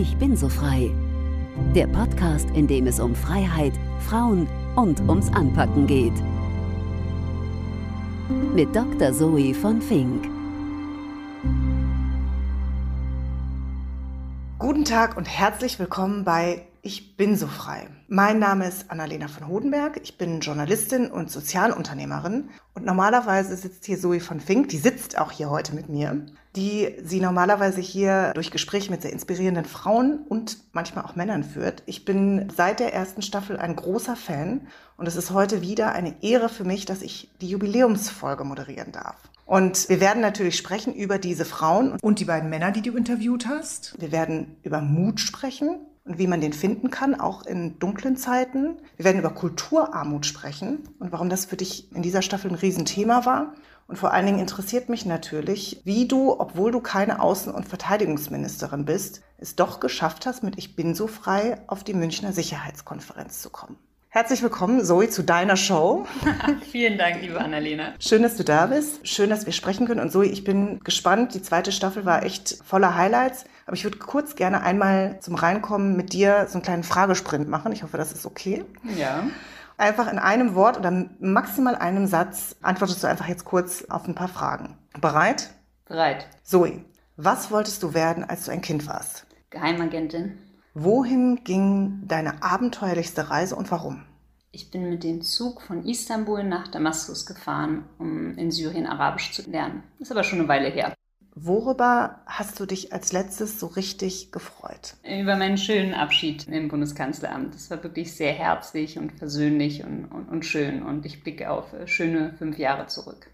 Ich bin so frei. Der Podcast, in dem es um Freiheit, Frauen und ums Anpacken geht. Mit Dr. Zoe von Fink. Guten Tag und herzlich willkommen bei Ich bin so frei. Mein Name ist Annalena von Hodenberg. Ich bin Journalistin und Sozialunternehmerin. Und normalerweise sitzt hier Zoe von Fink, die sitzt auch hier heute mit mir, die sie normalerweise hier durch Gespräche mit sehr inspirierenden Frauen und manchmal auch Männern führt. Ich bin seit der ersten Staffel ein großer Fan und es ist heute wieder eine Ehre für mich, dass ich die Jubiläumsfolge moderieren darf. Und wir werden natürlich sprechen über diese Frauen und die beiden Männer, die du interviewt hast. Wir werden über Mut sprechen und wie man den finden kann, auch in dunklen Zeiten. Wir werden über Kulturarmut sprechen und warum das für dich in dieser Staffel ein Riesenthema war. Und vor allen Dingen interessiert mich natürlich, wie du, obwohl du keine Außen- und Verteidigungsministerin bist, es doch geschafft hast, mit Ich bin so frei auf die Münchner Sicherheitskonferenz zu kommen. Herzlich willkommen, Zoe, zu deiner Show. Vielen Dank, liebe Annalena. Schön, dass du da bist. Schön, dass wir sprechen können. Und Zoe, ich bin gespannt. Die zweite Staffel war echt voller Highlights. Aber ich würde kurz gerne einmal zum Reinkommen mit dir so einen kleinen Fragesprint machen. Ich hoffe, das ist okay. Ja. Einfach in einem Wort oder maximal einem Satz antwortest du einfach jetzt kurz auf ein paar Fragen. Bereit? Bereit. Zoe, was wolltest du werden, als du ein Kind warst? Geheimagentin. Wohin ging deine abenteuerlichste Reise und warum? Ich bin mit dem Zug von Istanbul nach Damaskus gefahren, um in Syrien Arabisch zu lernen. Ist aber schon eine Weile her. Worüber hast du dich als letztes so richtig gefreut? Über meinen schönen Abschied im Bundeskanzleramt. Das war wirklich sehr herzlich und versöhnlich und, und, und schön. Und ich blicke auf schöne fünf Jahre zurück.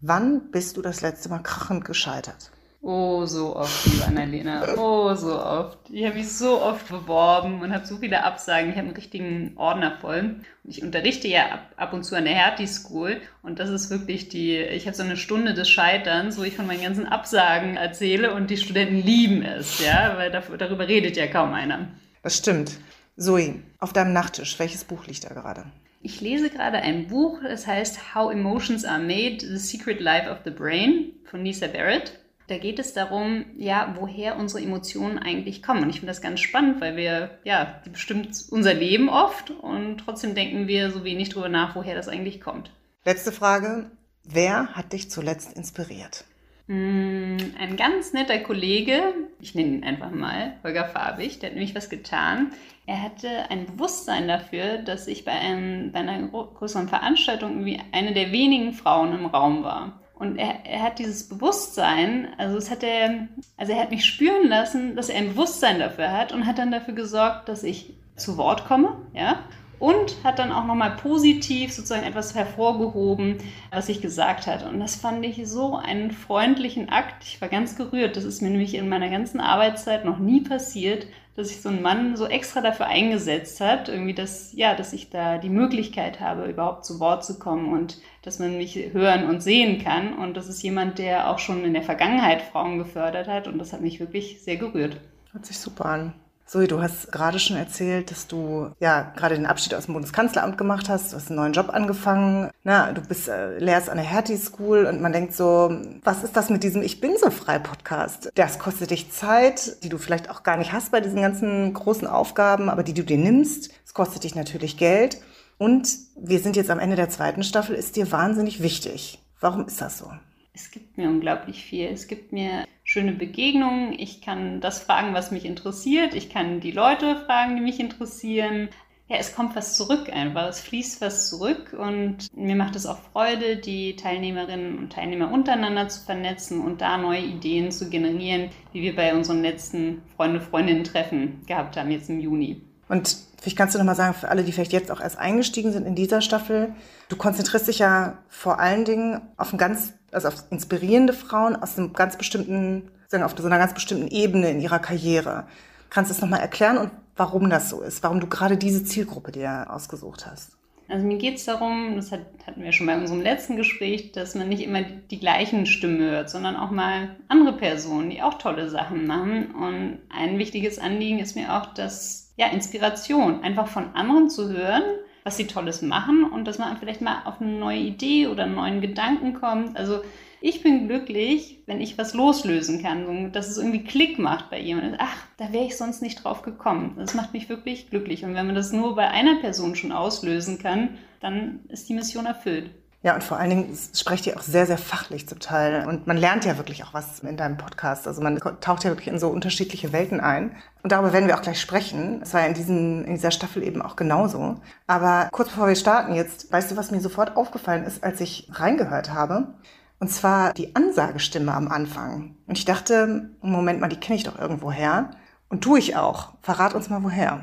Wann bist du das letzte Mal krachend gescheitert? Oh, so oft, liebe Annalena. Oh, so oft. Ich habe mich so oft beworben und habe so viele Absagen. Ich habe einen richtigen Ordner voll. Und ich unterrichte ja ab, ab und zu an der Hertie School. Und das ist wirklich die, ich habe so eine Stunde des Scheiterns, wo ich von meinen ganzen Absagen erzähle und die Studenten lieben es, ja, weil dafür, darüber redet ja kaum einer. Das stimmt. Zoe, auf deinem Nachttisch, welches Buch liegt da gerade? Ich lese gerade ein Buch, das heißt How Emotions Are Made, The Secret Life of the Brain von Lisa Barrett. Da geht es darum, ja, woher unsere Emotionen eigentlich kommen. Und ich finde das ganz spannend, weil wir, ja, die bestimmt unser Leben oft und trotzdem denken wir so wenig drüber nach, woher das eigentlich kommt. Letzte Frage. Wer hat dich zuletzt inspiriert? Ein ganz netter Kollege, ich nenne ihn einfach mal, Holger Farbig, der hat nämlich was getan. Er hatte ein Bewusstsein dafür, dass ich bei, einem, bei einer größeren Veranstaltung irgendwie eine der wenigen Frauen im Raum war. Und er, er, hat dieses Bewusstsein, also es hat er, also er hat mich spüren lassen, dass er ein Bewusstsein dafür hat und hat dann dafür gesorgt, dass ich zu Wort komme, ja, und hat dann auch nochmal positiv sozusagen etwas hervorgehoben, was ich gesagt hat. Und das fand ich so einen freundlichen Akt. Ich war ganz gerührt. Das ist mir nämlich in meiner ganzen Arbeitszeit noch nie passiert, dass sich so ein Mann so extra dafür eingesetzt hat, irgendwie, dass, ja, dass ich da die Möglichkeit habe, überhaupt zu Wort zu kommen und dass man mich hören und sehen kann. Und das ist jemand, der auch schon in der Vergangenheit Frauen gefördert hat. Und das hat mich wirklich sehr gerührt. Hört sich super an. Zoe, du hast gerade schon erzählt, dass du ja gerade den Abschied aus dem Bundeskanzleramt gemacht hast. Du hast einen neuen Job angefangen. Na, du bist äh, lehrst an der Hertie School und man denkt so, was ist das mit diesem Ich bin so frei Podcast? Das kostet dich Zeit, die du vielleicht auch gar nicht hast bei diesen ganzen großen Aufgaben, aber die du dir nimmst. Es kostet dich natürlich Geld. Und wir sind jetzt am Ende der zweiten Staffel, ist dir wahnsinnig wichtig. Warum ist das so? Es gibt mir unglaublich viel. Es gibt mir schöne Begegnungen. Ich kann das fragen, was mich interessiert. Ich kann die Leute fragen, die mich interessieren. Ja, es kommt was zurück einfach. Es fließt was zurück und mir macht es auch Freude, die Teilnehmerinnen und Teilnehmer untereinander zu vernetzen und da neue Ideen zu generieren, wie wir bei unseren letzten Freunde-Freundinnen-Treffen gehabt haben, jetzt im Juni. Und vielleicht kannst du noch mal sagen, für alle, die vielleicht jetzt auch erst eingestiegen sind in dieser Staffel, du konzentrierst dich ja vor allen Dingen auf ein ganz also auf inspirierende Frauen aus einem ganz bestimmten, sagen auf so einer ganz bestimmten Ebene in ihrer Karriere. Kannst du das nochmal erklären und warum das so ist? Warum du gerade diese Zielgruppe dir ausgesucht hast? Also mir geht es darum, das hat, hatten wir schon bei unserem letzten Gespräch, dass man nicht immer die gleichen Stimmen hört, sondern auch mal andere Personen, die auch tolle Sachen machen. Und ein wichtiges Anliegen ist mir auch, dass ja Inspiration einfach von anderen zu hören, was sie Tolles machen und dass man vielleicht mal auf eine neue Idee oder einen neuen Gedanken kommt. Also ich bin glücklich, wenn ich was loslösen kann, dass es irgendwie Klick macht bei jemandem. Ach, da wäre ich sonst nicht drauf gekommen. Das macht mich wirklich glücklich. Und wenn man das nur bei einer Person schon auslösen kann, dann ist die Mission erfüllt. Ja, und vor allen Dingen sprecht ihr auch sehr, sehr fachlich zum Teil. Und man lernt ja wirklich auch was in deinem Podcast. Also man taucht ja wirklich in so unterschiedliche Welten ein. Und darüber werden wir auch gleich sprechen. Es war ja in, diesen, in dieser Staffel eben auch genauso. Aber kurz bevor wir starten jetzt, weißt du, was mir sofort aufgefallen ist, als ich reingehört habe? Und zwar die Ansagestimme am Anfang. Und ich dachte, Moment mal, die kenne ich doch irgendwo her. Und tue ich auch. Verrat uns mal woher.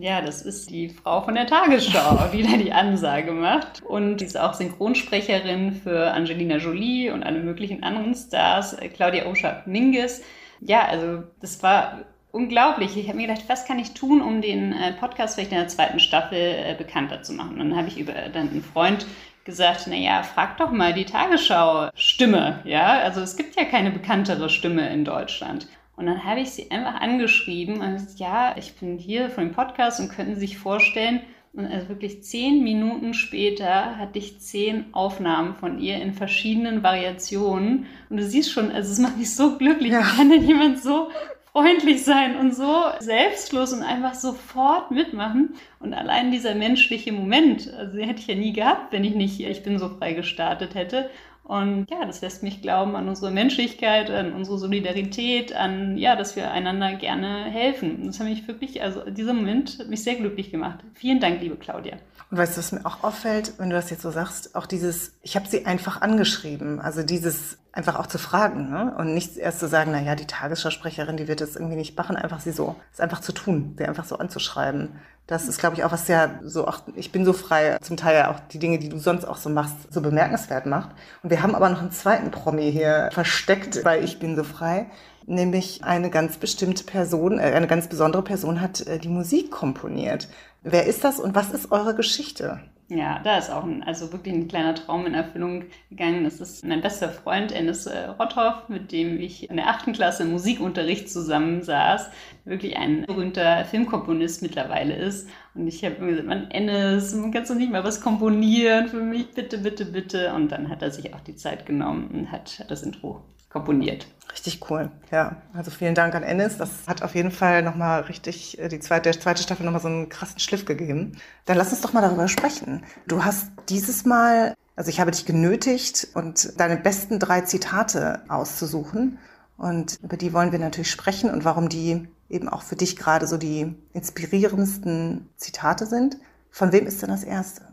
Ja, das ist die Frau von der Tagesschau, die da die Ansage macht. Und die ist auch Synchronsprecherin für Angelina Jolie und alle möglichen anderen Stars, äh, Claudia Oschap-Minges. Ja, also das war unglaublich. Ich habe mir gedacht, was kann ich tun, um den äh, Podcast vielleicht in der zweiten Staffel äh, bekannter zu machen? Und dann habe ich über dann einen Freund gesagt, naja, frag doch mal die Tagesschau-Stimme, ja, also es gibt ja keine bekanntere Stimme in Deutschland. Und dann habe ich sie einfach angeschrieben und gesagt, ja, ich bin hier von dem Podcast und könnten Sie sich vorstellen, und also wirklich zehn Minuten später hatte ich zehn Aufnahmen von ihr in verschiedenen Variationen. Und du siehst schon, also es macht mich so glücklich. Ja. Kann denn jemand so freundlich sein und so selbstlos und einfach sofort mitmachen. Und allein dieser menschliche Moment, also den hätte ich ja nie gehabt, wenn ich nicht Ich bin so frei gestartet hätte. Und ja, das lässt mich glauben an unsere Menschlichkeit, an unsere Solidarität, an ja, dass wir einander gerne helfen. Das hat mich wirklich, also dieser Moment hat mich sehr glücklich gemacht. Vielen Dank, liebe Claudia. Und weißt du, was mir auch auffällt, wenn du das jetzt so sagst, auch dieses, ich habe sie einfach angeschrieben, also dieses einfach auch zu fragen ne? und nicht erst zu sagen, na ja, die Tagesschausprecherin, die wird das irgendwie nicht machen, einfach sie so, es einfach zu tun, sie einfach so anzuschreiben. Das ist, glaube ich, auch was ja so auch, ich bin so frei, zum Teil ja auch die Dinge, die du sonst auch so machst, so bemerkenswert macht. Und wir haben aber noch einen zweiten Promi hier versteckt, weil ich bin so frei nämlich eine ganz bestimmte Person, äh, eine ganz besondere Person hat äh, die Musik komponiert. Wer ist das und was ist eure Geschichte? Ja, da ist auch ein, also wirklich ein kleiner Traum in Erfüllung gegangen. Das ist mein bester Freund Ennis äh, Rotthoff, mit dem ich in der achten Klasse im Musikunterricht zusammensaß. Wirklich ein berühmter Filmkomponist mittlerweile ist. Und ich habe mir gesagt, man Ennis, kannst du nicht mal was komponieren für mich? Bitte, bitte, bitte. Und dann hat er sich auch die Zeit genommen und hat das Intro komponiert. Richtig cool. Ja, also vielen Dank an Ennis. Das hat auf jeden Fall nochmal richtig äh, die zweite, der zweite Staffel nochmal so einen krassen Schliff gegeben. Dann lass uns doch mal darüber sprechen. Du hast dieses Mal, also ich habe dich genötigt und deine besten drei Zitate auszusuchen. Und über die wollen wir natürlich sprechen und warum die eben auch für dich gerade so die inspirierendsten Zitate sind. Von wem ist denn das erste?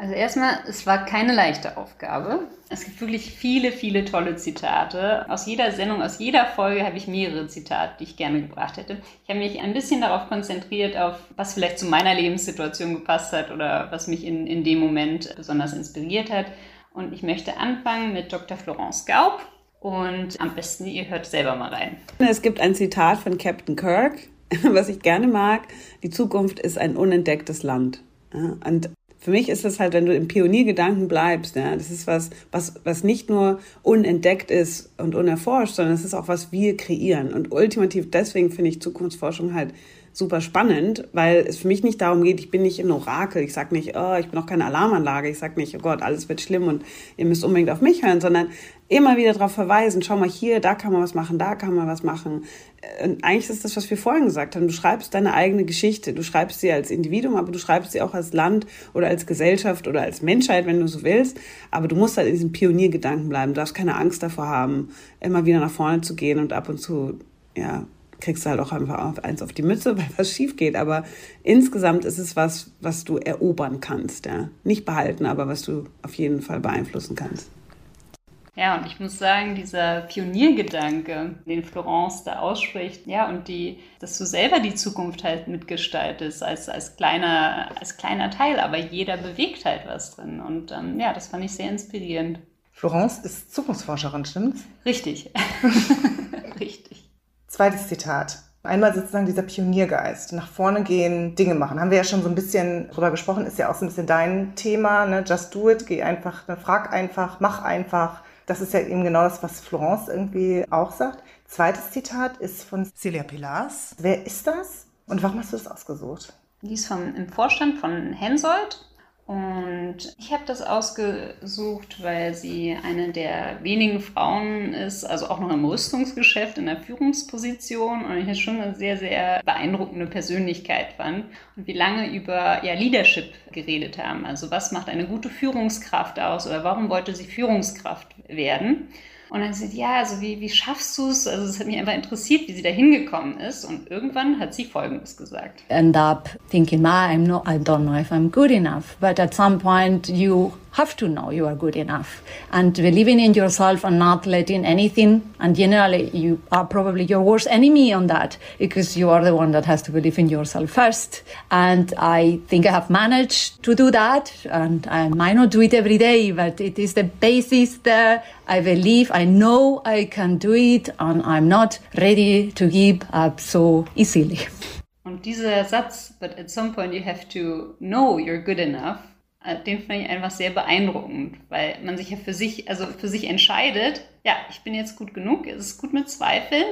Also erstmal, es war keine leichte Aufgabe. Es gibt wirklich viele, viele tolle Zitate. Aus jeder Sendung, aus jeder Folge habe ich mehrere Zitate, die ich gerne gebracht hätte. Ich habe mich ein bisschen darauf konzentriert, auf was vielleicht zu meiner Lebenssituation gepasst hat oder was mich in, in dem Moment besonders inspiriert hat. Und ich möchte anfangen mit Dr. Florence Gaub. Und am besten, ihr hört selber mal rein. Es gibt ein Zitat von Captain Kirk, was ich gerne mag. Die Zukunft ist ein unentdecktes Land. Und für mich ist das halt, wenn du im Pioniergedanken bleibst, ja, das ist was, was, was nicht nur unentdeckt ist und unerforscht, sondern es ist auch was wir kreieren. Und ultimativ deswegen finde ich Zukunftsforschung halt super spannend, weil es für mich nicht darum geht, ich bin nicht ein Orakel, ich sage nicht, oh, ich bin noch keine Alarmanlage, ich sage nicht, oh Gott, alles wird schlimm und ihr müsst unbedingt auf mich hören, sondern immer wieder darauf verweisen, schau mal hier, da kann man was machen, da kann man was machen. Und eigentlich ist das, was wir vorhin gesagt haben, du schreibst deine eigene Geschichte, du schreibst sie als Individuum, aber du schreibst sie auch als Land oder als Gesellschaft oder als Menschheit, wenn du so willst, aber du musst halt in diesem Pioniergedanken bleiben, du darfst keine Angst davor haben, immer wieder nach vorne zu gehen und ab und zu, ja, kriegst du halt auch einfach eins auf die Mütze, weil was schief geht. Aber insgesamt ist es was, was du erobern kannst. Ja. Nicht behalten, aber was du auf jeden Fall beeinflussen kannst. Ja, und ich muss sagen, dieser Pioniergedanke, den Florence da ausspricht, ja, und die, dass du selber die Zukunft halt mitgestaltest, als, als, kleiner, als kleiner Teil, aber jeder bewegt halt was drin. Und ähm, ja, das fand ich sehr inspirierend. Florence ist Zukunftsforscherin, stimmt's? Richtig. Richtig. Zweites Zitat. Einmal sozusagen dieser Pioniergeist, nach vorne gehen, Dinge machen. Haben wir ja schon so ein bisschen drüber gesprochen, ist ja auch so ein bisschen dein Thema, ne? Just do it, geh einfach, ne? frag einfach, mach einfach. Das ist ja eben genau das, was Florence irgendwie auch sagt. Zweites Zitat ist von Celia Pilars. Wer ist das und warum hast du das ausgesucht? Die ist vom, im Vorstand von Hensoldt Und ich habe das ausgesucht, weil sie eine der wenigen Frauen ist, also auch noch im Rüstungsgeschäft in der Führungsposition und ich es schon eine sehr, sehr beeindruckende Persönlichkeit fand und wie lange über ja, Leadership geredet haben. Also was macht eine gute Führungskraft aus oder warum wollte sie Führungskraft werden? Und dann sie, ja, also wie, wie schaffst du es? Also es hat mich einfach interessiert, wie sie da hingekommen ist. Und irgendwann hat sie Folgendes gesagt. End up thinking, Ma, I'm not, I don't know if I'm good enough. But at some point you have to know you are good enough. And believing in yourself and not letting anything and generally you are probably your worst enemy on that because you are the one that has to believe in yourself first. And i think i have managed to do that and i might not do it every day but it is the basis there. I believe i know i can do it and i'm not ready to give up so easily. Und dieser Satz, but at some point you have to know you're good enough, den fand ich einfach sehr beeindruckend, weil man sich ja für sich, also für sich entscheidet, ja, ich bin jetzt gut genug, es ist gut mit Zweifeln,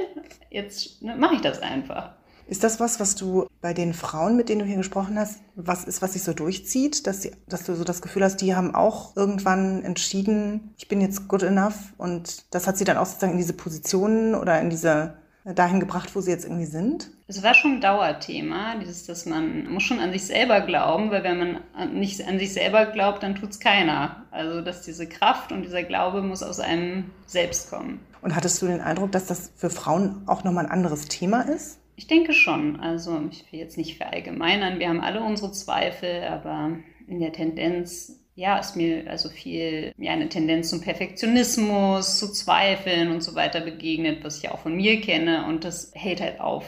jetzt ne, mache ich das einfach. Ist das was, was du bei den Frauen, mit denen du hier gesprochen hast, was ist, was sich so durchzieht, dass, sie, dass du so das Gefühl hast, die haben auch irgendwann entschieden, ich bin jetzt good enough und das hat sie dann auch sozusagen in diese Positionen oder in diese dahin gebracht, wo sie jetzt irgendwie sind? Es war schon ein Dauerthema, dieses, dass man muss schon an sich selber glauben, weil wenn man nicht an sich selber glaubt, dann tut es keiner. Also dass diese Kraft und dieser Glaube muss aus einem selbst kommen. Und hattest du den Eindruck, dass das für Frauen auch nochmal ein anderes Thema ist? Ich denke schon. Also ich will jetzt nicht verallgemeinern, wir haben alle unsere Zweifel, aber in der Tendenz ja, ist mir also viel, ja, eine Tendenz zum Perfektionismus, zu Zweifeln und so weiter begegnet, was ich auch von mir kenne und das hält halt auf.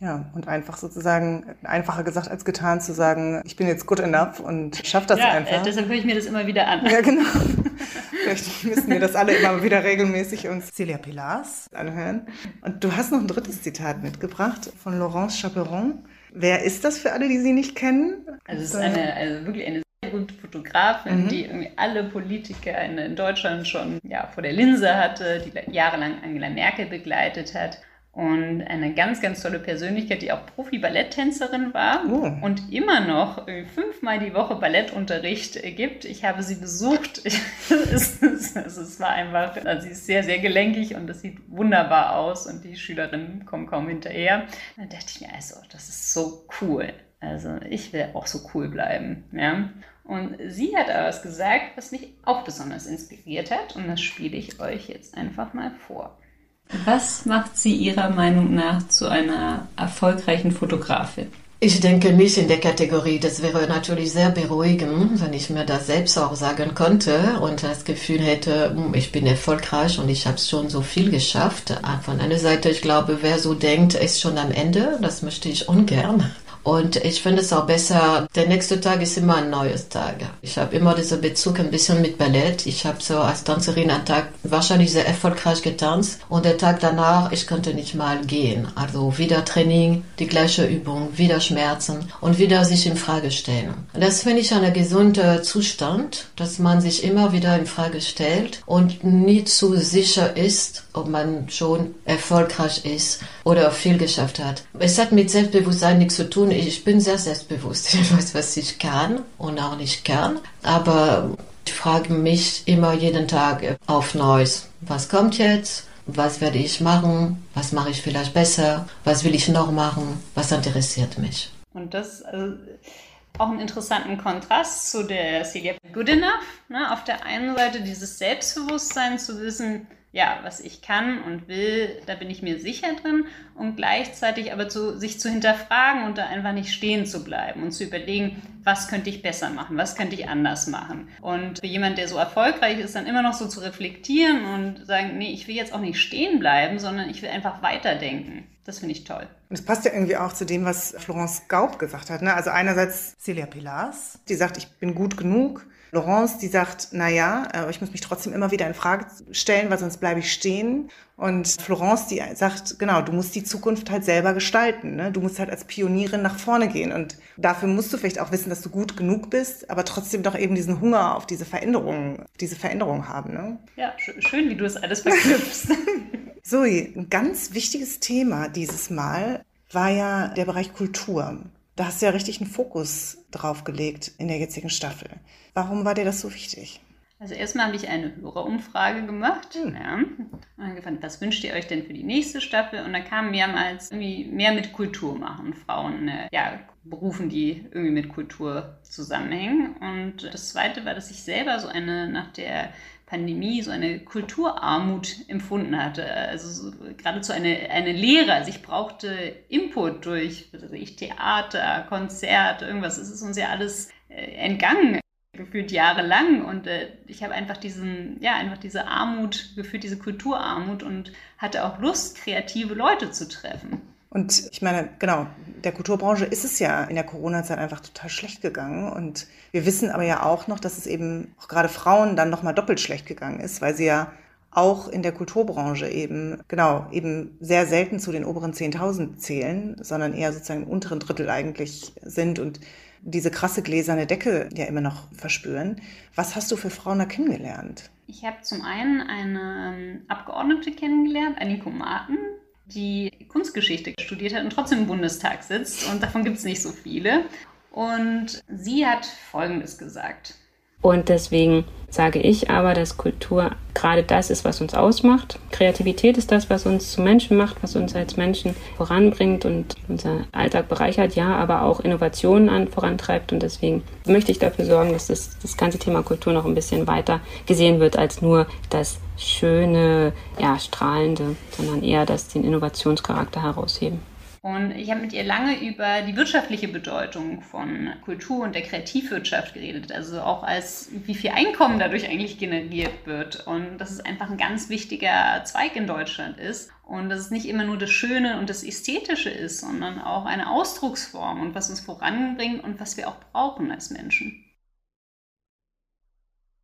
Ja, und einfach sozusagen, einfacher gesagt als getan, zu sagen, ich bin jetzt good enough und schaff das ja, einfach. Äh, deshalb höre ich mir das immer wieder an. Ja, genau. Vielleicht müssen wir das alle immer wieder regelmäßig uns Celia Pilars anhören. Und du hast noch ein drittes Zitat mitgebracht von Laurence Chaperon. Wer ist das für alle, die sie nicht kennen? Also es ist eine, also wirklich eine gute Fotografin, mhm. die irgendwie alle Politiker in, in Deutschland schon ja, vor der Linse hatte, die jahrelang Angela Merkel begleitet hat und eine ganz, ganz tolle Persönlichkeit, die auch Profi-Balletttänzerin war oh. und immer noch fünfmal die Woche Ballettunterricht gibt. Ich habe sie besucht. es, es, es, war einfach, also sie ist sehr, sehr gelenkig und das sieht wunderbar aus und die Schülerinnen kommen kaum hinterher. Da dachte ich mir, also, das ist so cool. Also ich will auch so cool bleiben. Ja? Und sie hat aber was gesagt, was mich auch besonders inspiriert hat. Und das spiele ich euch jetzt einfach mal vor. Was macht sie Ihrer Meinung nach zu einer erfolgreichen Fotografin? Ich denke nicht in der Kategorie. Das wäre natürlich sehr beruhigend, wenn ich mir das selbst auch sagen könnte und das Gefühl hätte, hm, ich bin erfolgreich und ich habe schon so viel geschafft. Von einer Seite, ich glaube, wer so denkt, ist schon am Ende. Das möchte ich ungern. Und ich finde es auch besser, der nächste Tag ist immer ein neues Tag. Ich habe immer diesen Bezug ein bisschen mit Ballett. Ich habe so als Tänzerin einen Tag wahrscheinlich sehr erfolgreich getanzt und der Tag danach, ich konnte nicht mal gehen. Also wieder Training, die gleiche Übung, wieder Schmerzen und wieder sich in Frage stellen. Das finde ich ein gesunder Zustand, dass man sich immer wieder in Frage stellt und nie zu sicher ist, ob man schon erfolgreich ist oder viel geschafft hat. Es hat mit Selbstbewusstsein nichts zu tun ich bin sehr selbstbewusst. Ich weiß, was ich kann und auch nicht kann. Aber ich frage mich immer jeden Tag auf Neues. Was kommt jetzt? Was werde ich machen? Was mache ich vielleicht besser? Was will ich noch machen? Was interessiert mich? Und das also, auch einen interessanten Kontrast zu der Celia Good Enough. Ne? Auf der einen Seite dieses Selbstbewusstsein zu wissen, ja, was ich kann und will, da bin ich mir sicher drin und gleichzeitig aber zu, sich zu hinterfragen und da einfach nicht stehen zu bleiben und zu überlegen, was könnte ich besser machen, was könnte ich anders machen. Und für jemand, der so erfolgreich ist, dann immer noch so zu reflektieren und sagen, nee, ich will jetzt auch nicht stehen bleiben, sondern ich will einfach weiterdenken. Das finde ich toll. Und es passt ja irgendwie auch zu dem, was Florence Gaub gesagt hat. Ne? Also einerseits Celia Pilars, die sagt, ich bin gut genug Laurence, die sagt, na ja, aber ich muss mich trotzdem immer wieder in Frage stellen, weil sonst bleibe ich stehen. Und Florence, die sagt, genau, du musst die Zukunft halt selber gestalten. Ne? Du musst halt als Pionierin nach vorne gehen. Und dafür musst du vielleicht auch wissen, dass du gut genug bist, aber trotzdem doch eben diesen Hunger auf diese Veränderung, diese Veränderung haben. Ne? Ja, schön, wie du das alles verknüpfst. Zoe, ein ganz wichtiges Thema dieses Mal war ja der Bereich Kultur. Da hast du ja richtig einen Fokus drauf gelegt in der jetzigen Staffel. Warum war dir das so wichtig? Also erstmal habe ich eine Hörerumfrage gemacht. Hm. Ja. Und gefragt, was wünscht ihr euch denn für die nächste Staffel? Und da kam mehrmals irgendwie mehr mit Kultur machen. Frauen, äh, ja, Berufen, die irgendwie mit Kultur zusammenhängen. Und das zweite war, dass ich selber so eine nach der Pandemie so eine Kulturarmut empfunden hatte. Also so, geradezu eine, eine Lehre. Also ich brauchte Input durch also ich, Theater, Konzerte, irgendwas. Es ist uns ja alles äh, entgangen gefühlt jahrelang und äh, ich habe einfach diesen, ja, einfach diese Armut gefühlt, diese Kulturarmut und hatte auch Lust, kreative Leute zu treffen. Und ich meine, genau, der Kulturbranche ist es ja in der Corona-Zeit einfach total schlecht gegangen. Und wir wissen aber ja auch noch, dass es eben auch gerade Frauen dann nochmal doppelt schlecht gegangen ist, weil sie ja auch in der Kulturbranche eben, genau, eben sehr selten zu den oberen 10.000 zählen, sondern eher sozusagen im unteren Drittel eigentlich sind und diese krasse gläserne Decke ja immer noch verspüren. Was hast du für Frauen da kennengelernt? Ich habe zum einen eine ähm, Abgeordnete kennengelernt, Anniko Marten, die Kunstgeschichte studiert hat und trotzdem im Bundestag sitzt. Und davon gibt es nicht so viele. Und sie hat Folgendes gesagt. Und deswegen sage ich aber, dass Kultur gerade das ist, was uns ausmacht. Kreativität ist das, was uns zu Menschen macht, was uns als Menschen voranbringt und unser Alltag bereichert, ja, aber auch Innovationen an, vorantreibt. Und deswegen möchte ich dafür sorgen, dass das, das ganze Thema Kultur noch ein bisschen weiter gesehen wird als nur das schöne, ja, strahlende, sondern eher das den Innovationscharakter herausheben. Und ich habe mit ihr lange über die wirtschaftliche Bedeutung von Kultur und der Kreativwirtschaft geredet. Also auch als wie viel Einkommen dadurch eigentlich generiert wird. Und dass es einfach ein ganz wichtiger Zweig in Deutschland ist. Und dass es nicht immer nur das Schöne und das Ästhetische ist, sondern auch eine Ausdrucksform und was uns voranbringt und was wir auch brauchen als Menschen.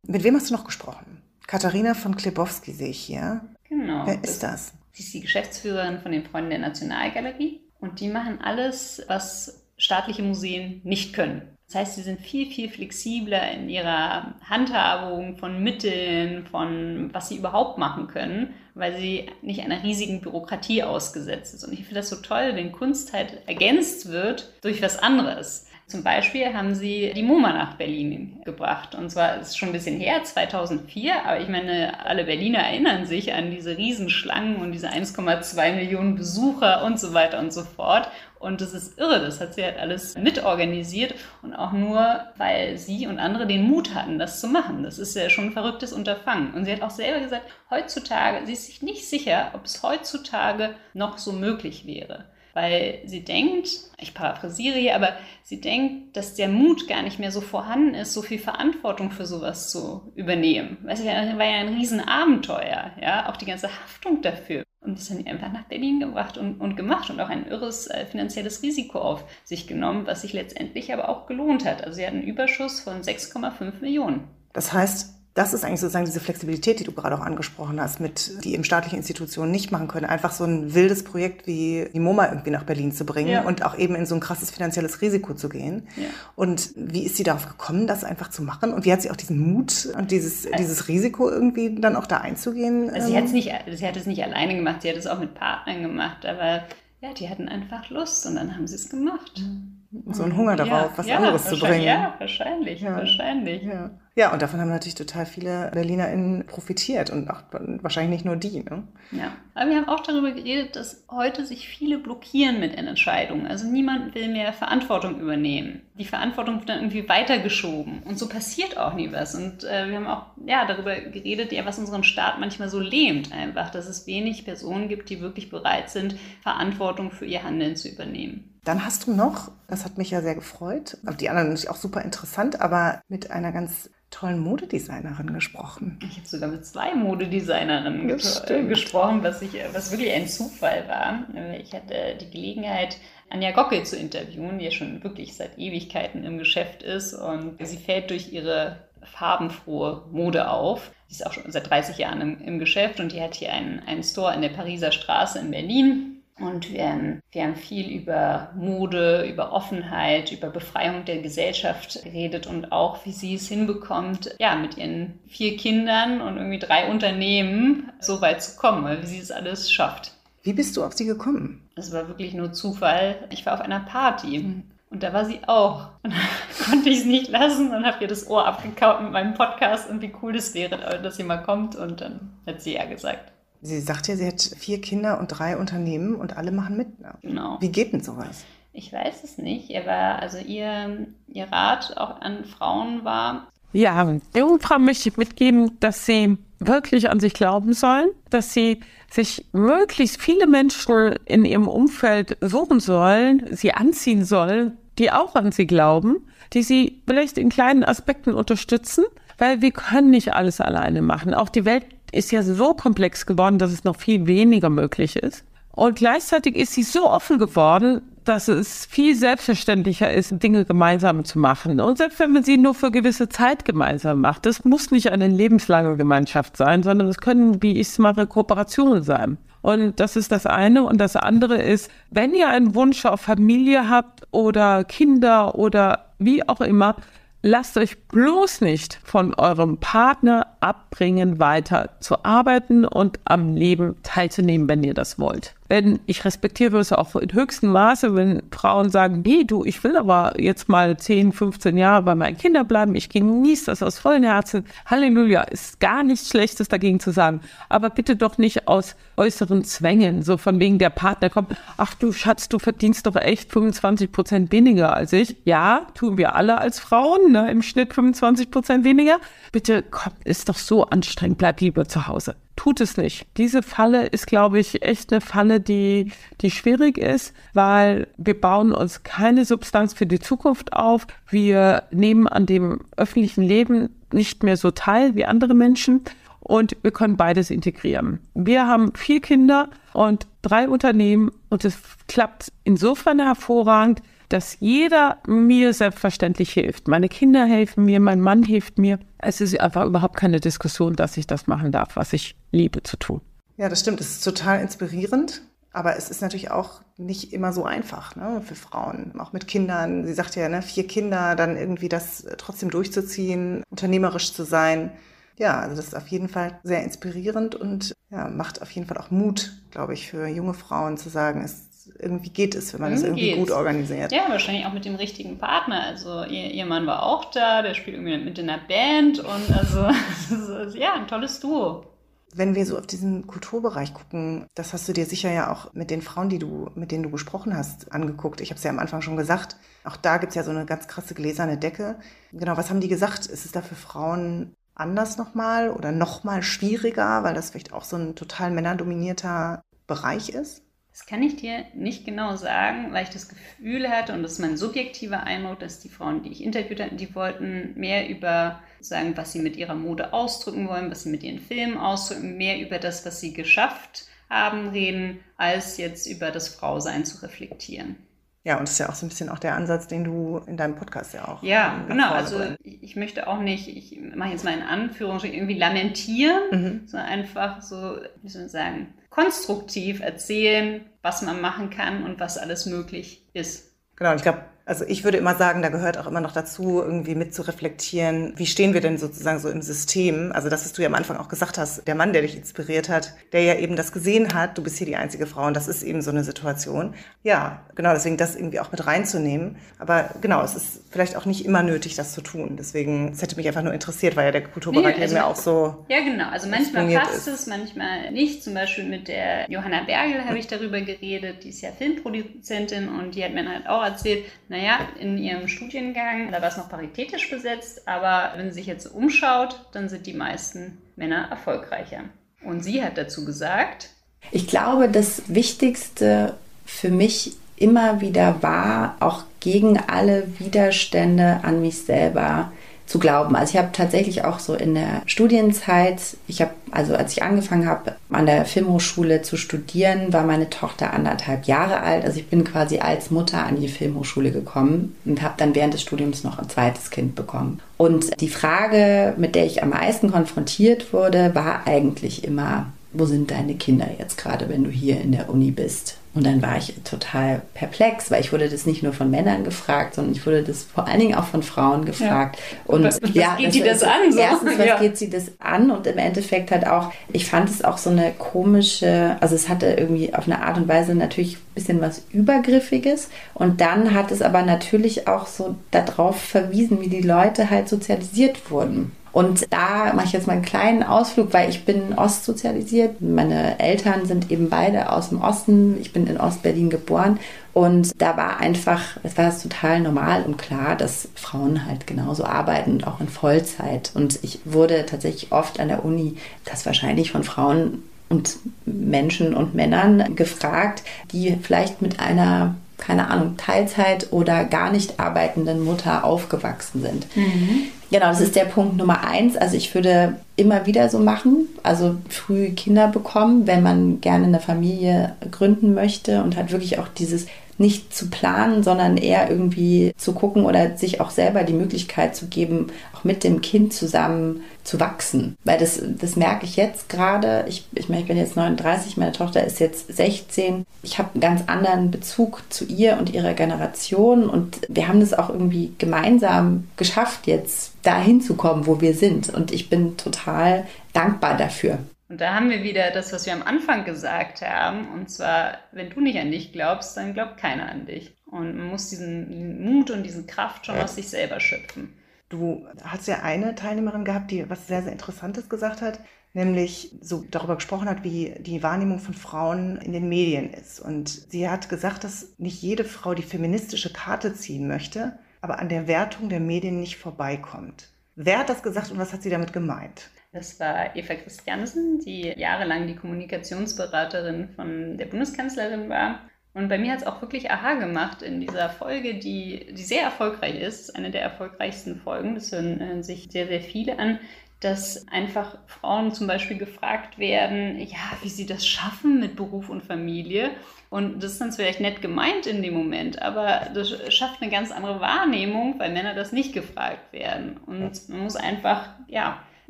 Mit wem hast du noch gesprochen? Katharina von Klebowski sehe ich hier. Genau. Wer ist das? Sie ist die Geschäftsführerin von den Freunden der Nationalgalerie. Und die machen alles, was staatliche Museen nicht können. Das heißt, sie sind viel, viel flexibler in ihrer Handhabung von Mitteln, von was sie überhaupt machen können, weil sie nicht einer riesigen Bürokratie ausgesetzt ist. Und ich finde das so toll, wenn Kunst halt ergänzt wird durch was anderes. Zum Beispiel haben sie die MoMA nach Berlin gebracht. Und zwar ist schon ein bisschen her, 2004, aber ich meine, alle Berliner erinnern sich an diese Riesenschlangen und diese 1,2 Millionen Besucher und so weiter und so fort. Und das ist irre, das hat sie halt alles mitorganisiert und auch nur, weil sie und andere den Mut hatten, das zu machen. Das ist ja schon ein verrücktes Unterfangen. Und sie hat auch selber gesagt, heutzutage, sie ist sich nicht sicher, ob es heutzutage noch so möglich wäre weil sie denkt, ich paraphrasiere hier, aber sie denkt, dass der Mut gar nicht mehr so vorhanden ist, so viel Verantwortung für sowas zu übernehmen. Weißt du, war ja ein Riesenabenteuer, ja, auch die ganze Haftung dafür. Und das haben die einfach nach Berlin gebracht und, und gemacht und auch ein irres äh, finanzielles Risiko auf sich genommen, was sich letztendlich aber auch gelohnt hat. Also sie hat einen Überschuss von 6,5 Millionen. Das heißt, das ist eigentlich sozusagen diese Flexibilität, die du gerade auch angesprochen hast, mit, die eben staatliche Institutionen nicht machen können. Einfach so ein wildes Projekt wie die MoMA irgendwie nach Berlin zu bringen ja. und auch eben in so ein krasses finanzielles Risiko zu gehen. Ja. Und wie ist sie darauf gekommen, das einfach zu machen? Und wie hat sie auch diesen Mut und dieses, also, dieses Risiko irgendwie dann auch da einzugehen? Also sie, hat es nicht, sie hat es nicht alleine gemacht, sie hat es auch mit Partnern gemacht, aber ja, die hatten einfach Lust und dann haben sie es gemacht. Mhm so ein Hunger darauf, ja, was ja, anderes zu bringen. Ja, wahrscheinlich, ja. wahrscheinlich. Ja. Ja, und davon haben natürlich total viele BerlinerInnen profitiert und auch wahrscheinlich nicht nur die. Ne? Ja, aber wir haben auch darüber geredet, dass heute sich viele blockieren mit Entscheidungen. Also niemand will mehr Verantwortung übernehmen. Die Verantwortung wird dann irgendwie weitergeschoben und so passiert auch nie was. Und äh, wir haben auch ja, darüber geredet, ja, was unseren Staat manchmal so lähmt einfach, dass es wenig Personen gibt, die wirklich bereit sind, Verantwortung für ihr Handeln zu übernehmen. Dann hast du noch, das hat mich ja sehr gefreut, die anderen natürlich auch super interessant, aber mit einer ganz tollen Modedesignerin gesprochen. Ich habe sogar mit zwei Modedesignerinnen ge gesprochen, was, ich, was wirklich ein Zufall war. Ich hatte die Gelegenheit, Anja Gockel zu interviewen, die ja schon wirklich seit Ewigkeiten im Geschäft ist und sie fällt durch ihre farbenfrohe Mode auf. Sie ist auch schon seit 30 Jahren im, im Geschäft und die hat hier einen, einen Store in der Pariser Straße in Berlin und wir haben, wir haben viel über Mode, über Offenheit, über Befreiung der Gesellschaft geredet und auch, wie sie es hinbekommt, ja, mit ihren vier Kindern und irgendwie drei Unternehmen so weit zu kommen, wie sie es alles schafft. Wie bist du auf sie gekommen? Es war wirklich nur Zufall. Ich war auf einer Party. Und da war sie auch. Und dann konnte ich es nicht lassen und habe ihr das Ohr abgekaut mit meinem Podcast und wie cool das wäre, dass sie mal kommt. Und dann hat sie ja gesagt. Sie sagt ja, sie hat vier Kinder und drei Unternehmen und alle machen mit. Ne? Genau. Wie geht denn sowas? Ich weiß es nicht. Er war, also ihr, ihr Rat auch an Frauen war. Ja, der Frau möchte ich mitgeben, dass sie wirklich an sich glauben sollen, dass sie sich möglichst viele Menschen in ihrem Umfeld suchen sollen, sie anziehen sollen, die auch an sie glauben, die sie vielleicht in kleinen Aspekten unterstützen, weil wir können nicht alles alleine machen. Auch die Welt ist ja so komplex geworden, dass es noch viel weniger möglich ist. Und gleichzeitig ist sie so offen geworden, dass es viel selbstverständlicher ist, Dinge gemeinsam zu machen. Und selbst wenn man sie nur für gewisse Zeit gemeinsam macht, das muss nicht eine lebenslange Gemeinschaft sein, sondern es können, wie ich es mache, Kooperationen sein. Und das ist das eine. Und das andere ist, wenn ihr einen Wunsch auf Familie habt oder Kinder oder wie auch immer, lasst euch bloß nicht von eurem Partner abbringen, weiter zu arbeiten und am Leben teilzunehmen, wenn ihr das wollt. Wenn ich respektiere es auch in höchstem Maße, wenn Frauen sagen, nee, du, ich will aber jetzt mal 10, 15 Jahre bei meinen Kindern bleiben, ich genieße das aus vollem Herzen. Halleluja, ist gar nichts Schlechtes dagegen zu sagen. Aber bitte doch nicht aus äußeren Zwängen, so von wegen der Partner kommt, ach du Schatz, du verdienst doch echt 25 Prozent weniger als ich. Ja, tun wir alle als Frauen, ne, im Schnitt 25 Prozent weniger. Bitte, komm, ist doch so anstrengend, bleib lieber zu Hause tut es nicht. Diese Falle ist, glaube ich, echt eine Falle, die, die schwierig ist, weil wir bauen uns keine Substanz für die Zukunft auf. Wir nehmen an dem öffentlichen Leben nicht mehr so teil wie andere Menschen und wir können beides integrieren. Wir haben vier Kinder und drei Unternehmen und es klappt insofern hervorragend, dass jeder mir selbstverständlich hilft. Meine Kinder helfen mir, mein Mann hilft mir. Es ist einfach überhaupt keine Diskussion, dass ich das machen darf, was ich liebe zu tun. Ja, das stimmt. Es ist total inspirierend. Aber es ist natürlich auch nicht immer so einfach ne, für Frauen, auch mit Kindern. Sie sagt ja, ne, vier Kinder, dann irgendwie das trotzdem durchzuziehen, unternehmerisch zu sein. Ja, also das ist auf jeden Fall sehr inspirierend und ja, macht auf jeden Fall auch Mut, glaube ich, für junge Frauen zu sagen, es irgendwie geht es, wenn man das irgendwie geht's. gut organisiert. Ja, wahrscheinlich auch mit dem richtigen Partner. Also ihr, ihr Mann war auch da, der spielt irgendwie mit in der Band und also ja, ein tolles Duo. Wenn wir so auf diesen Kulturbereich gucken, das hast du dir sicher ja auch mit den Frauen, die du, mit denen du gesprochen hast, angeguckt. Ich habe es ja am Anfang schon gesagt. Auch da gibt es ja so eine ganz krasse gläserne Decke. Genau, was haben die gesagt? Ist es da für Frauen anders nochmal oder nochmal schwieriger, weil das vielleicht auch so ein total männerdominierter Bereich ist? Das kann ich dir nicht genau sagen, weil ich das Gefühl hatte, und das ist mein subjektiver Eindruck, dass die Frauen, die ich interviewt hatte, die wollten mehr über sagen, was sie mit ihrer Mode ausdrücken wollen, was sie mit ihren Filmen ausdrücken, mehr über das, was sie geschafft haben, reden, als jetzt über das Frausein zu reflektieren. Ja, und das ist ja auch so ein bisschen auch der Ansatz, den du in deinem Podcast ja auch. Ja, genau. Also ich, möchte auch nicht, ich mache jetzt mal in Anführungsstrichen irgendwie lamentieren, mhm. sondern einfach so, wie soll man sagen, konstruktiv erzählen, was man machen kann und was alles möglich ist. Genau, ich glaube, also ich würde immer sagen, da gehört auch immer noch dazu, irgendwie mit zu reflektieren, wie stehen wir denn sozusagen so im System? Also das, was du ja am Anfang auch gesagt hast, der Mann, der dich inspiriert hat, der ja eben das gesehen hat, du bist hier die einzige Frau und das ist eben so eine Situation. Ja, genau, deswegen das irgendwie auch mit reinzunehmen. Aber genau, es ist vielleicht auch nicht immer nötig, das zu tun. Deswegen, es hätte mich einfach nur interessiert, weil ja der Kulturbereich nee, also, eben ja auch so. Ja, genau. Also manchmal passt ist. es, manchmal nicht. Zum Beispiel mit der Johanna Bergel habe ich darüber geredet, die ist ja Filmproduzentin und die hat mir halt auch erzählt, naja, in ihrem Studiengang, da war es noch paritätisch besetzt, aber wenn sie sich jetzt umschaut, dann sind die meisten Männer erfolgreicher. Und sie hat dazu gesagt, ich glaube, das Wichtigste für mich immer wieder war, auch gegen alle Widerstände an mich selber zu glauben. Also ich habe tatsächlich auch so in der Studienzeit, ich habe, also als ich angefangen habe, an der Filmhochschule zu studieren, war meine Tochter anderthalb Jahre alt. Also ich bin quasi als Mutter an die Filmhochschule gekommen und habe dann während des Studiums noch ein zweites Kind bekommen. Und die Frage, mit der ich am meisten konfrontiert wurde, war eigentlich immer, wo sind deine Kinder jetzt gerade, wenn du hier in der Uni bist? Und dann war ich total perplex, weil ich wurde das nicht nur von Männern gefragt, sondern ich wurde das vor allen Dingen auch von Frauen gefragt. Ja. Und was, was ja, geht sie das an? So? Erstens, was ja. geht sie das an? Und im Endeffekt halt auch, ich fand es auch so eine komische, also es hatte irgendwie auf eine Art und Weise natürlich ein bisschen was Übergriffiges. Und dann hat es aber natürlich auch so darauf verwiesen, wie die Leute halt sozialisiert wurden. Und da mache ich jetzt mal einen kleinen Ausflug, weil ich bin ostsozialisiert. Meine Eltern sind eben beide aus dem Osten. Ich bin in Ostberlin geboren. Und da war einfach, es war total normal und klar, dass Frauen halt genauso arbeiten und auch in Vollzeit. Und ich wurde tatsächlich oft an der Uni, das wahrscheinlich von Frauen und Menschen und Männern gefragt, die vielleicht mit einer keine Ahnung, Teilzeit oder gar nicht arbeitenden Mutter aufgewachsen sind. Mhm. Genau, das ist der Punkt Nummer eins. Also ich würde immer wieder so machen, also früh Kinder bekommen, wenn man gerne eine Familie gründen möchte und hat wirklich auch dieses nicht zu planen, sondern eher irgendwie zu gucken oder sich auch selber die Möglichkeit zu geben, auch mit dem Kind zusammen zu wachsen. Weil das, das merke ich jetzt gerade. Ich, ich meine, ich bin jetzt 39, meine Tochter ist jetzt 16. Ich habe einen ganz anderen Bezug zu ihr und ihrer Generation und wir haben das auch irgendwie gemeinsam geschafft, jetzt dahin zu kommen, wo wir sind. Und ich bin total dankbar dafür. Und da haben wir wieder das, was wir am Anfang gesagt haben. Und zwar, wenn du nicht an dich glaubst, dann glaubt keiner an dich. Und man muss diesen Mut und diese Kraft schon aus sich selber schöpfen. Du hast ja eine Teilnehmerin gehabt, die was sehr, sehr Interessantes gesagt hat, nämlich so darüber gesprochen hat, wie die Wahrnehmung von Frauen in den Medien ist. Und sie hat gesagt, dass nicht jede Frau die feministische Karte ziehen möchte, aber an der Wertung der Medien nicht vorbeikommt. Wer hat das gesagt und was hat sie damit gemeint? Das war Eva Christiansen, die jahrelang die Kommunikationsberaterin von der Bundeskanzlerin war. Und bei mir hat es auch wirklich Aha gemacht in dieser Folge, die, die sehr erfolgreich ist, eine der erfolgreichsten Folgen. Das hören äh, sich sehr, sehr viele an, dass einfach Frauen zum Beispiel gefragt werden, ja, wie sie das schaffen mit Beruf und Familie. Und das ist dann vielleicht nett gemeint in dem Moment, aber das schafft eine ganz andere Wahrnehmung, weil Männer das nicht gefragt werden. Und man muss einfach, ja,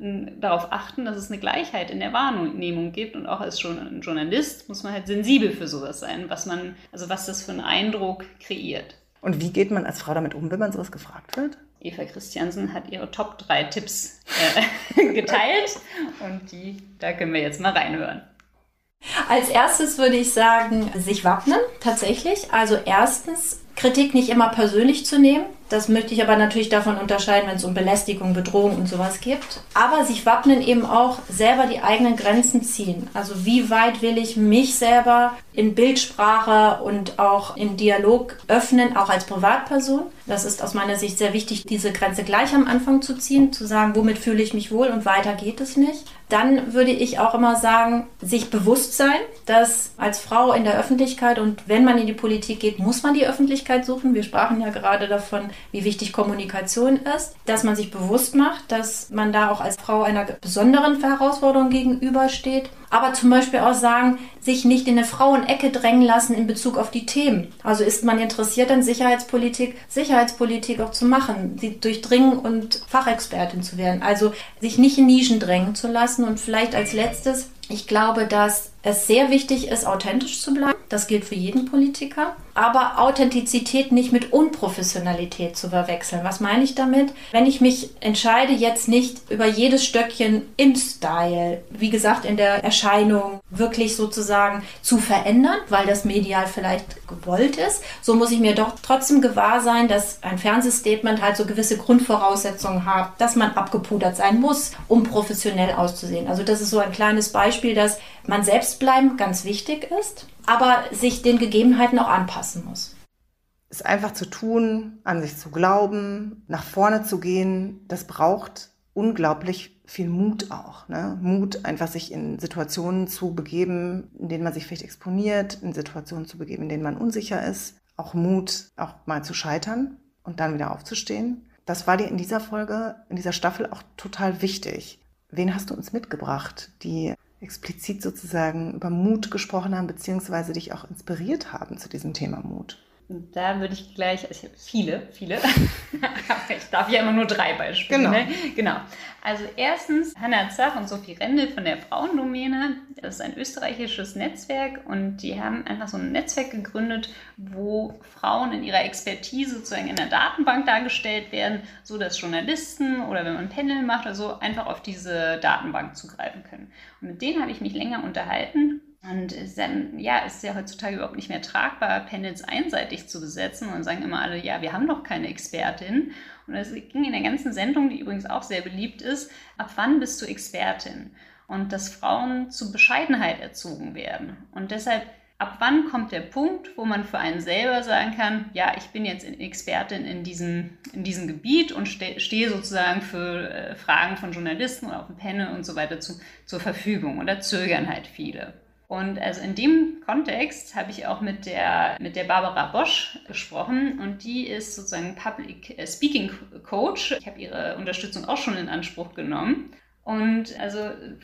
darauf achten, dass es eine Gleichheit in der Wahrnehmung gibt und auch als Journalist muss man halt sensibel für sowas sein, was man, also was das für einen Eindruck kreiert. Und wie geht man als Frau damit um, wenn man sowas gefragt wird? Eva Christiansen hat ihre Top 3 Tipps äh, geteilt und die, da können wir jetzt mal reinhören. Als erstes würde ich sagen, sich wappnen, tatsächlich. Also erstens, Kritik nicht immer persönlich zu nehmen. Das möchte ich aber natürlich davon unterscheiden, wenn es um Belästigung, Bedrohung und sowas gibt. Aber sich wappnen eben auch selber die eigenen Grenzen ziehen. Also wie weit will ich mich selber in Bildsprache und auch in Dialog öffnen, auch als Privatperson. Das ist aus meiner Sicht sehr wichtig, diese Grenze gleich am Anfang zu ziehen, zu sagen, womit fühle ich mich wohl und weiter geht es nicht. Dann würde ich auch immer sagen, sich bewusst sein, dass als Frau in der Öffentlichkeit und wenn man in die Politik geht, muss man die Öffentlichkeit suchen. Wir sprachen ja gerade davon, wie wichtig Kommunikation ist, dass man sich bewusst macht, dass man da auch als Frau einer besonderen Herausforderung gegenübersteht aber zum Beispiel auch sagen, sich nicht in eine Frauenecke drängen lassen in Bezug auf die Themen. Also ist man interessiert an Sicherheitspolitik, Sicherheitspolitik auch zu machen, sie durchdringen und Fachexpertin zu werden. Also sich nicht in Nischen drängen zu lassen und vielleicht als letztes, ich glaube, dass es sehr wichtig ist, authentisch zu bleiben. Das gilt für jeden Politiker aber Authentizität nicht mit Unprofessionalität zu verwechseln. Was meine ich damit? Wenn ich mich entscheide, jetzt nicht über jedes Stöckchen im Style, wie gesagt, in der Erscheinung wirklich sozusagen zu verändern, weil das medial vielleicht gewollt ist, so muss ich mir doch trotzdem gewahr sein, dass ein Fernsehstatement halt so gewisse Grundvoraussetzungen hat, dass man abgepudert sein muss, um professionell auszusehen. Also das ist so ein kleines Beispiel, dass man selbst bleiben ganz wichtig ist aber sich den Gegebenheiten auch anpassen muss. Es einfach zu tun, an sich zu glauben, nach vorne zu gehen, das braucht unglaublich viel Mut auch. Ne? Mut, einfach sich in Situationen zu begeben, in denen man sich vielleicht exponiert, in Situationen zu begeben, in denen man unsicher ist. Auch Mut, auch mal zu scheitern und dann wieder aufzustehen. Das war dir in dieser Folge, in dieser Staffel auch total wichtig. Wen hast du uns mitgebracht, die explizit sozusagen über Mut gesprochen haben, beziehungsweise dich auch inspiriert haben zu diesem Thema Mut? Da würde ich gleich, also ich habe viele, viele, aber ich darf ja immer nur drei Beispiele. Genau. Ne? genau. Also erstens Hannah Zach und Sophie Rendel von der Frauendomäne. Das ist ein österreichisches Netzwerk und die haben einfach so ein Netzwerk gegründet, wo Frauen in ihrer Expertise sozusagen in der Datenbank dargestellt werden, so dass Journalisten oder wenn man ein Panel macht oder so einfach auf diese Datenbank zugreifen können. Und mit denen habe ich mich länger unterhalten und ist dann, ja, ist ja heutzutage überhaupt nicht mehr tragbar, Panels einseitig zu besetzen und sagen immer alle, ja, wir haben doch keine Expertin. Und es ging in der ganzen Sendung, die übrigens auch sehr beliebt ist, ab wann bist du Expertin? Und dass Frauen zu Bescheidenheit erzogen werden. Und deshalb, ab wann kommt der Punkt, wo man für einen selber sagen kann, ja, ich bin jetzt Expertin in diesem, in diesem Gebiet und ste stehe sozusagen für äh, Fragen von Journalisten oder auf dem Panel und so weiter zu, zur Verfügung. Und da zögern halt viele. Und also in dem Kontext habe ich auch mit der, mit der Barbara Bosch gesprochen und die ist sozusagen Public Speaking Coach. Ich habe ihre Unterstützung auch schon in Anspruch genommen. Und also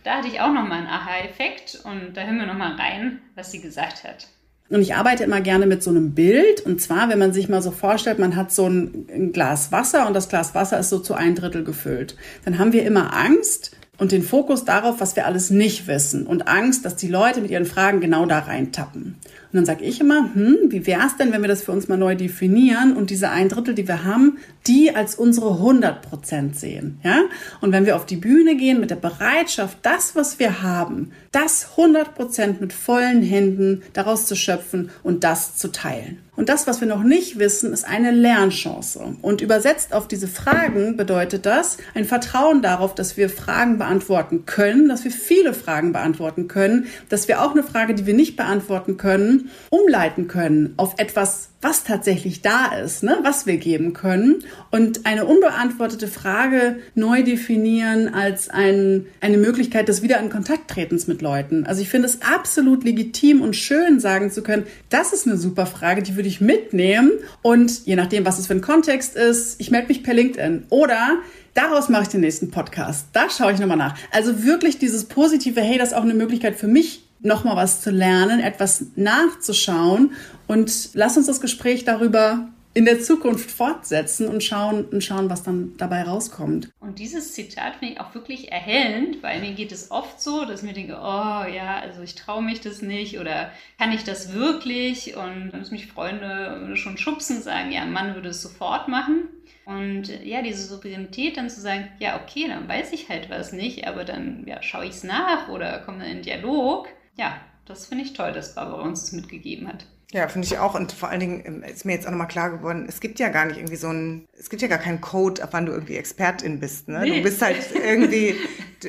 da hatte ich auch nochmal einen Aha-Effekt und da hören wir nochmal rein, was sie gesagt hat. Und ich arbeite immer gerne mit so einem Bild. Und zwar, wenn man sich mal so vorstellt, man hat so ein Glas Wasser und das Glas Wasser ist so zu ein Drittel gefüllt. Dann haben wir immer Angst, und den Fokus darauf, was wir alles nicht wissen und Angst, dass die Leute mit ihren Fragen genau da reintappen. Und dann sage ich immer, hm, wie wäre es denn, wenn wir das für uns mal neu definieren und diese ein Drittel, die wir haben, die als unsere 100 Prozent sehen, ja? Und wenn wir auf die Bühne gehen mit der Bereitschaft, das, was wir haben, das 100 Prozent mit vollen Händen daraus zu schöpfen und das zu teilen. Und das, was wir noch nicht wissen, ist eine Lernchance. Und übersetzt auf diese Fragen bedeutet das ein Vertrauen darauf, dass wir Fragen beantworten können, dass wir viele Fragen beantworten können, dass wir auch eine Frage, die wir nicht beantworten können, umleiten können auf etwas, was tatsächlich da ist, ne? was wir geben können und eine unbeantwortete Frage neu definieren als ein, eine Möglichkeit des wieder in Kontakt tretens mit Leuten. Also ich finde es absolut legitim und schön sagen zu können, das ist eine super Frage, die würde ich mitnehmen und je nachdem, was es für ein Kontext ist, ich melde mich per LinkedIn oder Daraus mache ich den nächsten Podcast. Da schaue ich nochmal nach. Also wirklich dieses positive, hey, das ist auch eine Möglichkeit für mich, nochmal was zu lernen, etwas nachzuschauen und lass uns das Gespräch darüber in der Zukunft fortsetzen und schauen, und schauen, was dann dabei rauskommt. Und dieses Zitat finde ich auch wirklich erhellend, weil mir geht es oft so, dass mir denke, oh ja, also ich traue mich das nicht oder kann ich das wirklich? Und dann müssen mich Freunde schon schubsen, sagen, ja, Mann würde es sofort machen. Und ja, diese Souveränität dann zu sagen, ja, okay, dann weiß ich halt was nicht, aber dann ja, schaue ich es nach oder komme in einen Dialog. Ja, das finde ich toll, dass Barbara uns das mitgegeben hat. Ja, finde ich auch. Und vor allen Dingen ähm, ist mir jetzt auch nochmal klar geworden, es gibt ja gar nicht irgendwie so ein, es gibt ja gar keinen Code, ab wann du irgendwie Expertin bist. Ne? Nee. Du bist halt irgendwie,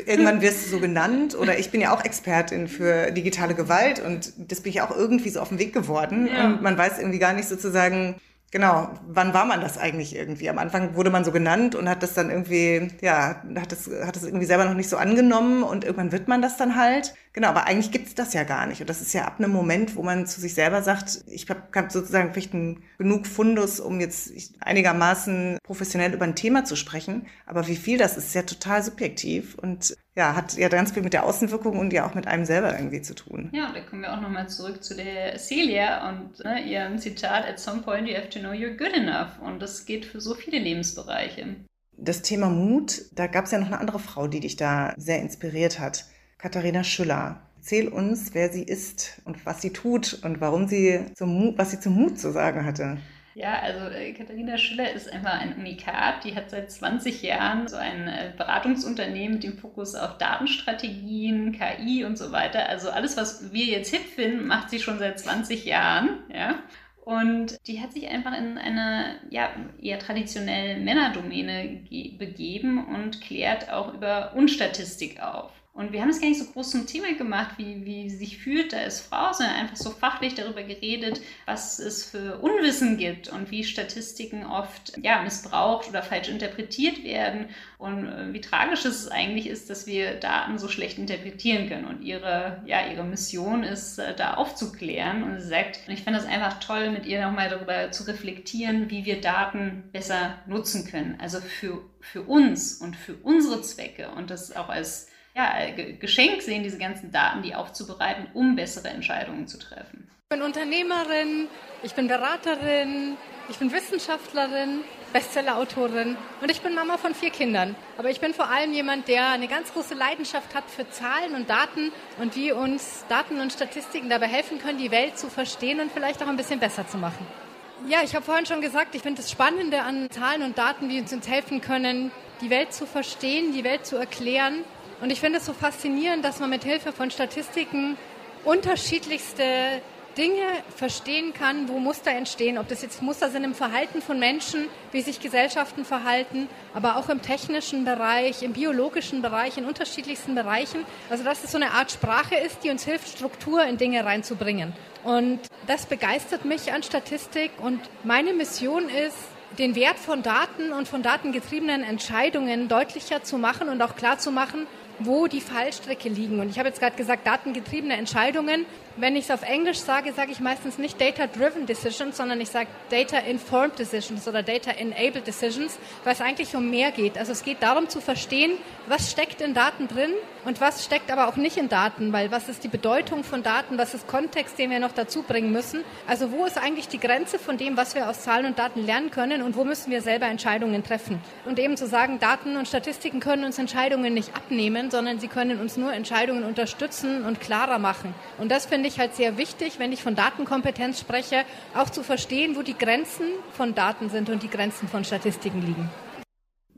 irgendwann wirst du so genannt. Oder ich bin ja auch Expertin für digitale Gewalt und das bin ich auch irgendwie so auf den Weg geworden. Ja. Und man weiß irgendwie gar nicht sozusagen, Genau, wann war man das eigentlich irgendwie? Am Anfang wurde man so genannt und hat das dann irgendwie, ja, hat das, hat das irgendwie selber noch nicht so angenommen und irgendwann wird man das dann halt. Genau, aber eigentlich gibt's das ja gar nicht. Und das ist ja ab einem Moment, wo man zu sich selber sagt, ich habe hab sozusagen vielleicht einen, genug Fundus, um jetzt einigermaßen professionell über ein Thema zu sprechen. Aber wie viel das ist, ist ja total subjektiv und ja, hat ja ganz viel mit der Außenwirkung und ja auch mit einem selber irgendwie zu tun. Ja, da kommen wir auch nochmal zurück zu der Celia und ne, ihrem Zitat, at some point you have to know you're good enough. Und das geht für so viele Lebensbereiche. Das Thema Mut, da gab es ja noch eine andere Frau, die dich da sehr inspiriert hat. Katharina Schüller. Erzähl uns, wer sie ist und was sie tut und warum sie zum Mut, was sie zum Mut zu sagen hatte. Ja, also äh, Katharina Schiller ist einfach ein Unikat. Die hat seit 20 Jahren so ein äh, Beratungsunternehmen mit dem Fokus auf Datenstrategien, KI und so weiter. Also alles, was wir jetzt hip finden, macht sie schon seit 20 Jahren. Ja. Und die hat sich einfach in eine ja, eher traditionelle Männerdomäne begeben und klärt auch über Unstatistik auf. Und wir haben es gar nicht so groß zum Thema gemacht, wie, wie sie sich fühlt ist Frau, sondern einfach so fachlich darüber geredet, was es für Unwissen gibt und wie Statistiken oft ja, missbraucht oder falsch interpretiert werden und äh, wie tragisch es eigentlich ist, dass wir Daten so schlecht interpretieren können. Und ihre, ja, ihre Mission ist, äh, da aufzuklären. Und sie sagt, und ich fand das einfach toll, mit ihr nochmal darüber zu reflektieren, wie wir Daten besser nutzen können. Also für, für uns und für unsere Zwecke und das auch als ja, Geschenk sehen, diese ganzen Daten, die aufzubereiten, um bessere Entscheidungen zu treffen. Ich bin Unternehmerin, ich bin Beraterin, ich bin Wissenschaftlerin, Bestsellerautorin und ich bin Mama von vier Kindern. Aber ich bin vor allem jemand, der eine ganz große Leidenschaft hat für Zahlen und Daten und wie uns Daten und Statistiken dabei helfen können, die Welt zu verstehen und vielleicht auch ein bisschen besser zu machen. Ja, ich habe vorhin schon gesagt, ich finde das Spannende an Zahlen und Daten, die uns, uns helfen können, die Welt zu verstehen, die Welt zu erklären. Und ich finde es so faszinierend, dass man mit Hilfe von Statistiken unterschiedlichste Dinge verstehen kann, wo Muster entstehen, ob das jetzt Muster sind im Verhalten von Menschen, wie sich Gesellschaften verhalten, aber auch im technischen Bereich, im biologischen Bereich, in unterschiedlichsten Bereichen. Also dass es so eine Art Sprache ist, die uns hilft, Struktur in Dinge reinzubringen. Und das begeistert mich an Statistik und meine Mission ist, den Wert von Daten und von datengetriebenen Entscheidungen deutlicher zu machen und auch klar zu machen, wo die Fallstricke liegen. Und ich habe jetzt gerade gesagt, datengetriebene Entscheidungen. Wenn ich es auf Englisch sage, sage ich meistens nicht Data-Driven Decisions, sondern ich sage Data-Informed Decisions oder Data-Enabled Decisions, weil es eigentlich um mehr geht. Also es geht darum zu verstehen, was steckt in Daten drin und was steckt aber auch nicht in Daten, weil was ist die Bedeutung von Daten, was ist Kontext, den wir noch dazu bringen müssen. Also wo ist eigentlich die Grenze von dem, was wir aus Zahlen und Daten lernen können und wo müssen wir selber Entscheidungen treffen. Und eben zu sagen, Daten und Statistiken können uns Entscheidungen nicht abnehmen, sondern sie können uns nur Entscheidungen unterstützen und klarer machen. Und das finde ich halt sehr wichtig, wenn ich von Datenkompetenz spreche, auch zu verstehen, wo die Grenzen von Daten sind und die Grenzen von Statistiken liegen.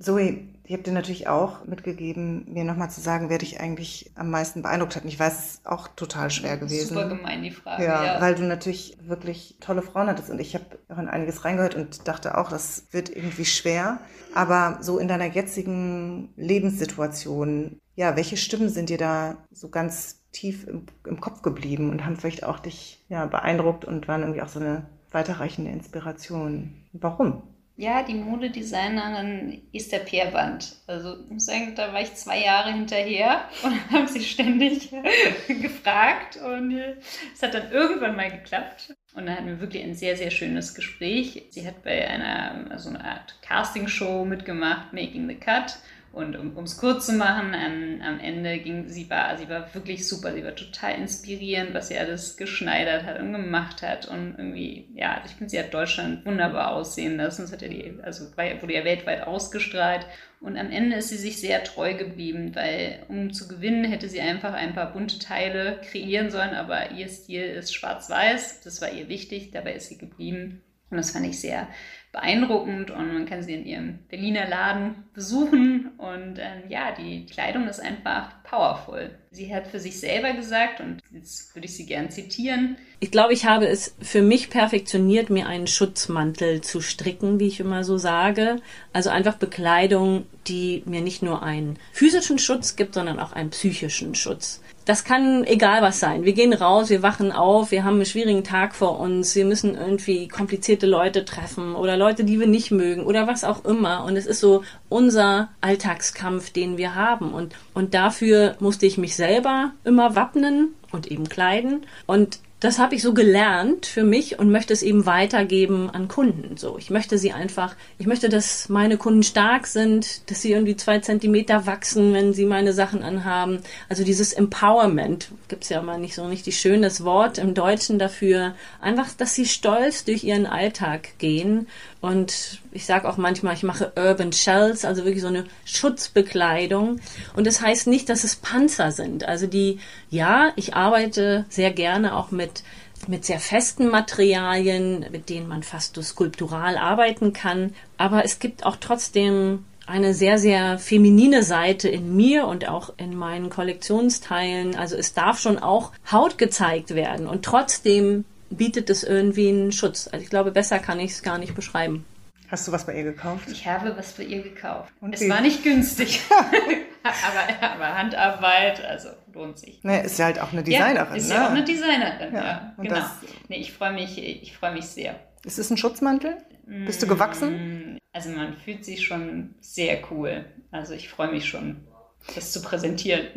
Zoe, ich habe dir natürlich auch mitgegeben, mir nochmal zu sagen, wer dich eigentlich am meisten beeindruckt hat. Und ich weiß, es ist auch total schwer gewesen. Super gemein, die Frage. Ja, ja. weil du natürlich wirklich tolle Frauen hattest. Und ich habe auch in einiges reingehört und dachte auch, das wird irgendwie schwer. Aber so in deiner jetzigen Lebenssituation, ja, welche Stimmen sind dir da so ganz tief im, im Kopf geblieben und haben vielleicht auch dich ja, beeindruckt und waren irgendwie auch so eine weiterreichende Inspiration? Warum? Ja, die Modedesignerin Esther Peerband. Also ich muss sagen, da war ich zwei Jahre hinterher und habe sie ständig gefragt und äh, es hat dann irgendwann mal geklappt. Und dann hatten wir wirklich ein sehr, sehr schönes Gespräch. Sie hat bei einer, so einer Art Castingshow mitgemacht, Making the Cut. Und um es kurz zu machen, am, am Ende ging sie war, sie war wirklich super, sie war total inspirierend, was sie alles geschneidert hat und gemacht hat. Und irgendwie, ja, also ich finde, sie hat Deutschland wunderbar aussehen lassen. Das hat ja die, also wurde ja weltweit ausgestrahlt. Und am Ende ist sie sich sehr treu geblieben, weil um zu gewinnen, hätte sie einfach ein paar bunte Teile kreieren sollen, aber ihr Stil ist schwarz-weiß. Das war ihr wichtig, dabei ist sie geblieben. Und das fand ich sehr beeindruckend und man kann sie in ihrem Berliner Laden besuchen. Und ähm, ja, die Kleidung ist einfach powerful. Sie hat für sich selber gesagt und jetzt würde ich sie gern zitieren. Ich glaube, ich habe es für mich perfektioniert, mir einen Schutzmantel zu stricken, wie ich immer so sage. Also einfach Bekleidung, die mir nicht nur einen physischen Schutz gibt, sondern auch einen psychischen Schutz. Das kann egal was sein. Wir gehen raus, wir wachen auf, wir haben einen schwierigen Tag vor uns, wir müssen irgendwie komplizierte Leute treffen oder Leute, die wir nicht mögen oder was auch immer. Und es ist so unser Alltagskampf, den wir haben. Und, und dafür musste ich mich selber immer wappnen und eben kleiden. Und das habe ich so gelernt für mich und möchte es eben weitergeben an Kunden. So, ich möchte sie einfach, ich möchte, dass meine Kunden stark sind, dass sie irgendwie zwei Zentimeter wachsen, wenn sie meine Sachen anhaben. Also dieses Empowerment gibt's ja mal nicht so richtig schönes Wort im Deutschen dafür. Einfach, dass sie stolz durch ihren Alltag gehen. Und ich sage auch manchmal, ich mache Urban Shells, also wirklich so eine Schutzbekleidung. Und das heißt nicht, dass es Panzer sind. Also die, ja, ich arbeite sehr gerne auch mit mit sehr festen Materialien, mit denen man fast so skulptural arbeiten kann. Aber es gibt auch trotzdem eine sehr, sehr feminine Seite in mir und auch in meinen Kollektionsteilen. Also es darf schon auch Haut gezeigt werden und trotzdem bietet es irgendwie einen Schutz. Also ich glaube, besser kann ich es gar nicht beschreiben. Hast du was bei ihr gekauft? Ich habe was bei ihr gekauft. Und es wie? war nicht günstig. aber, aber, Handarbeit, also lohnt sich. Ne, ist ja halt auch eine Designerin. Ja, ist ne? ja auch eine Designerin, ja. ja genau. Nee, ich freue mich, ich freue mich sehr. Ist es ein Schutzmantel? Bist du gewachsen? Mm, also man fühlt sich schon sehr cool. Also ich freue mich schon, das zu präsentieren.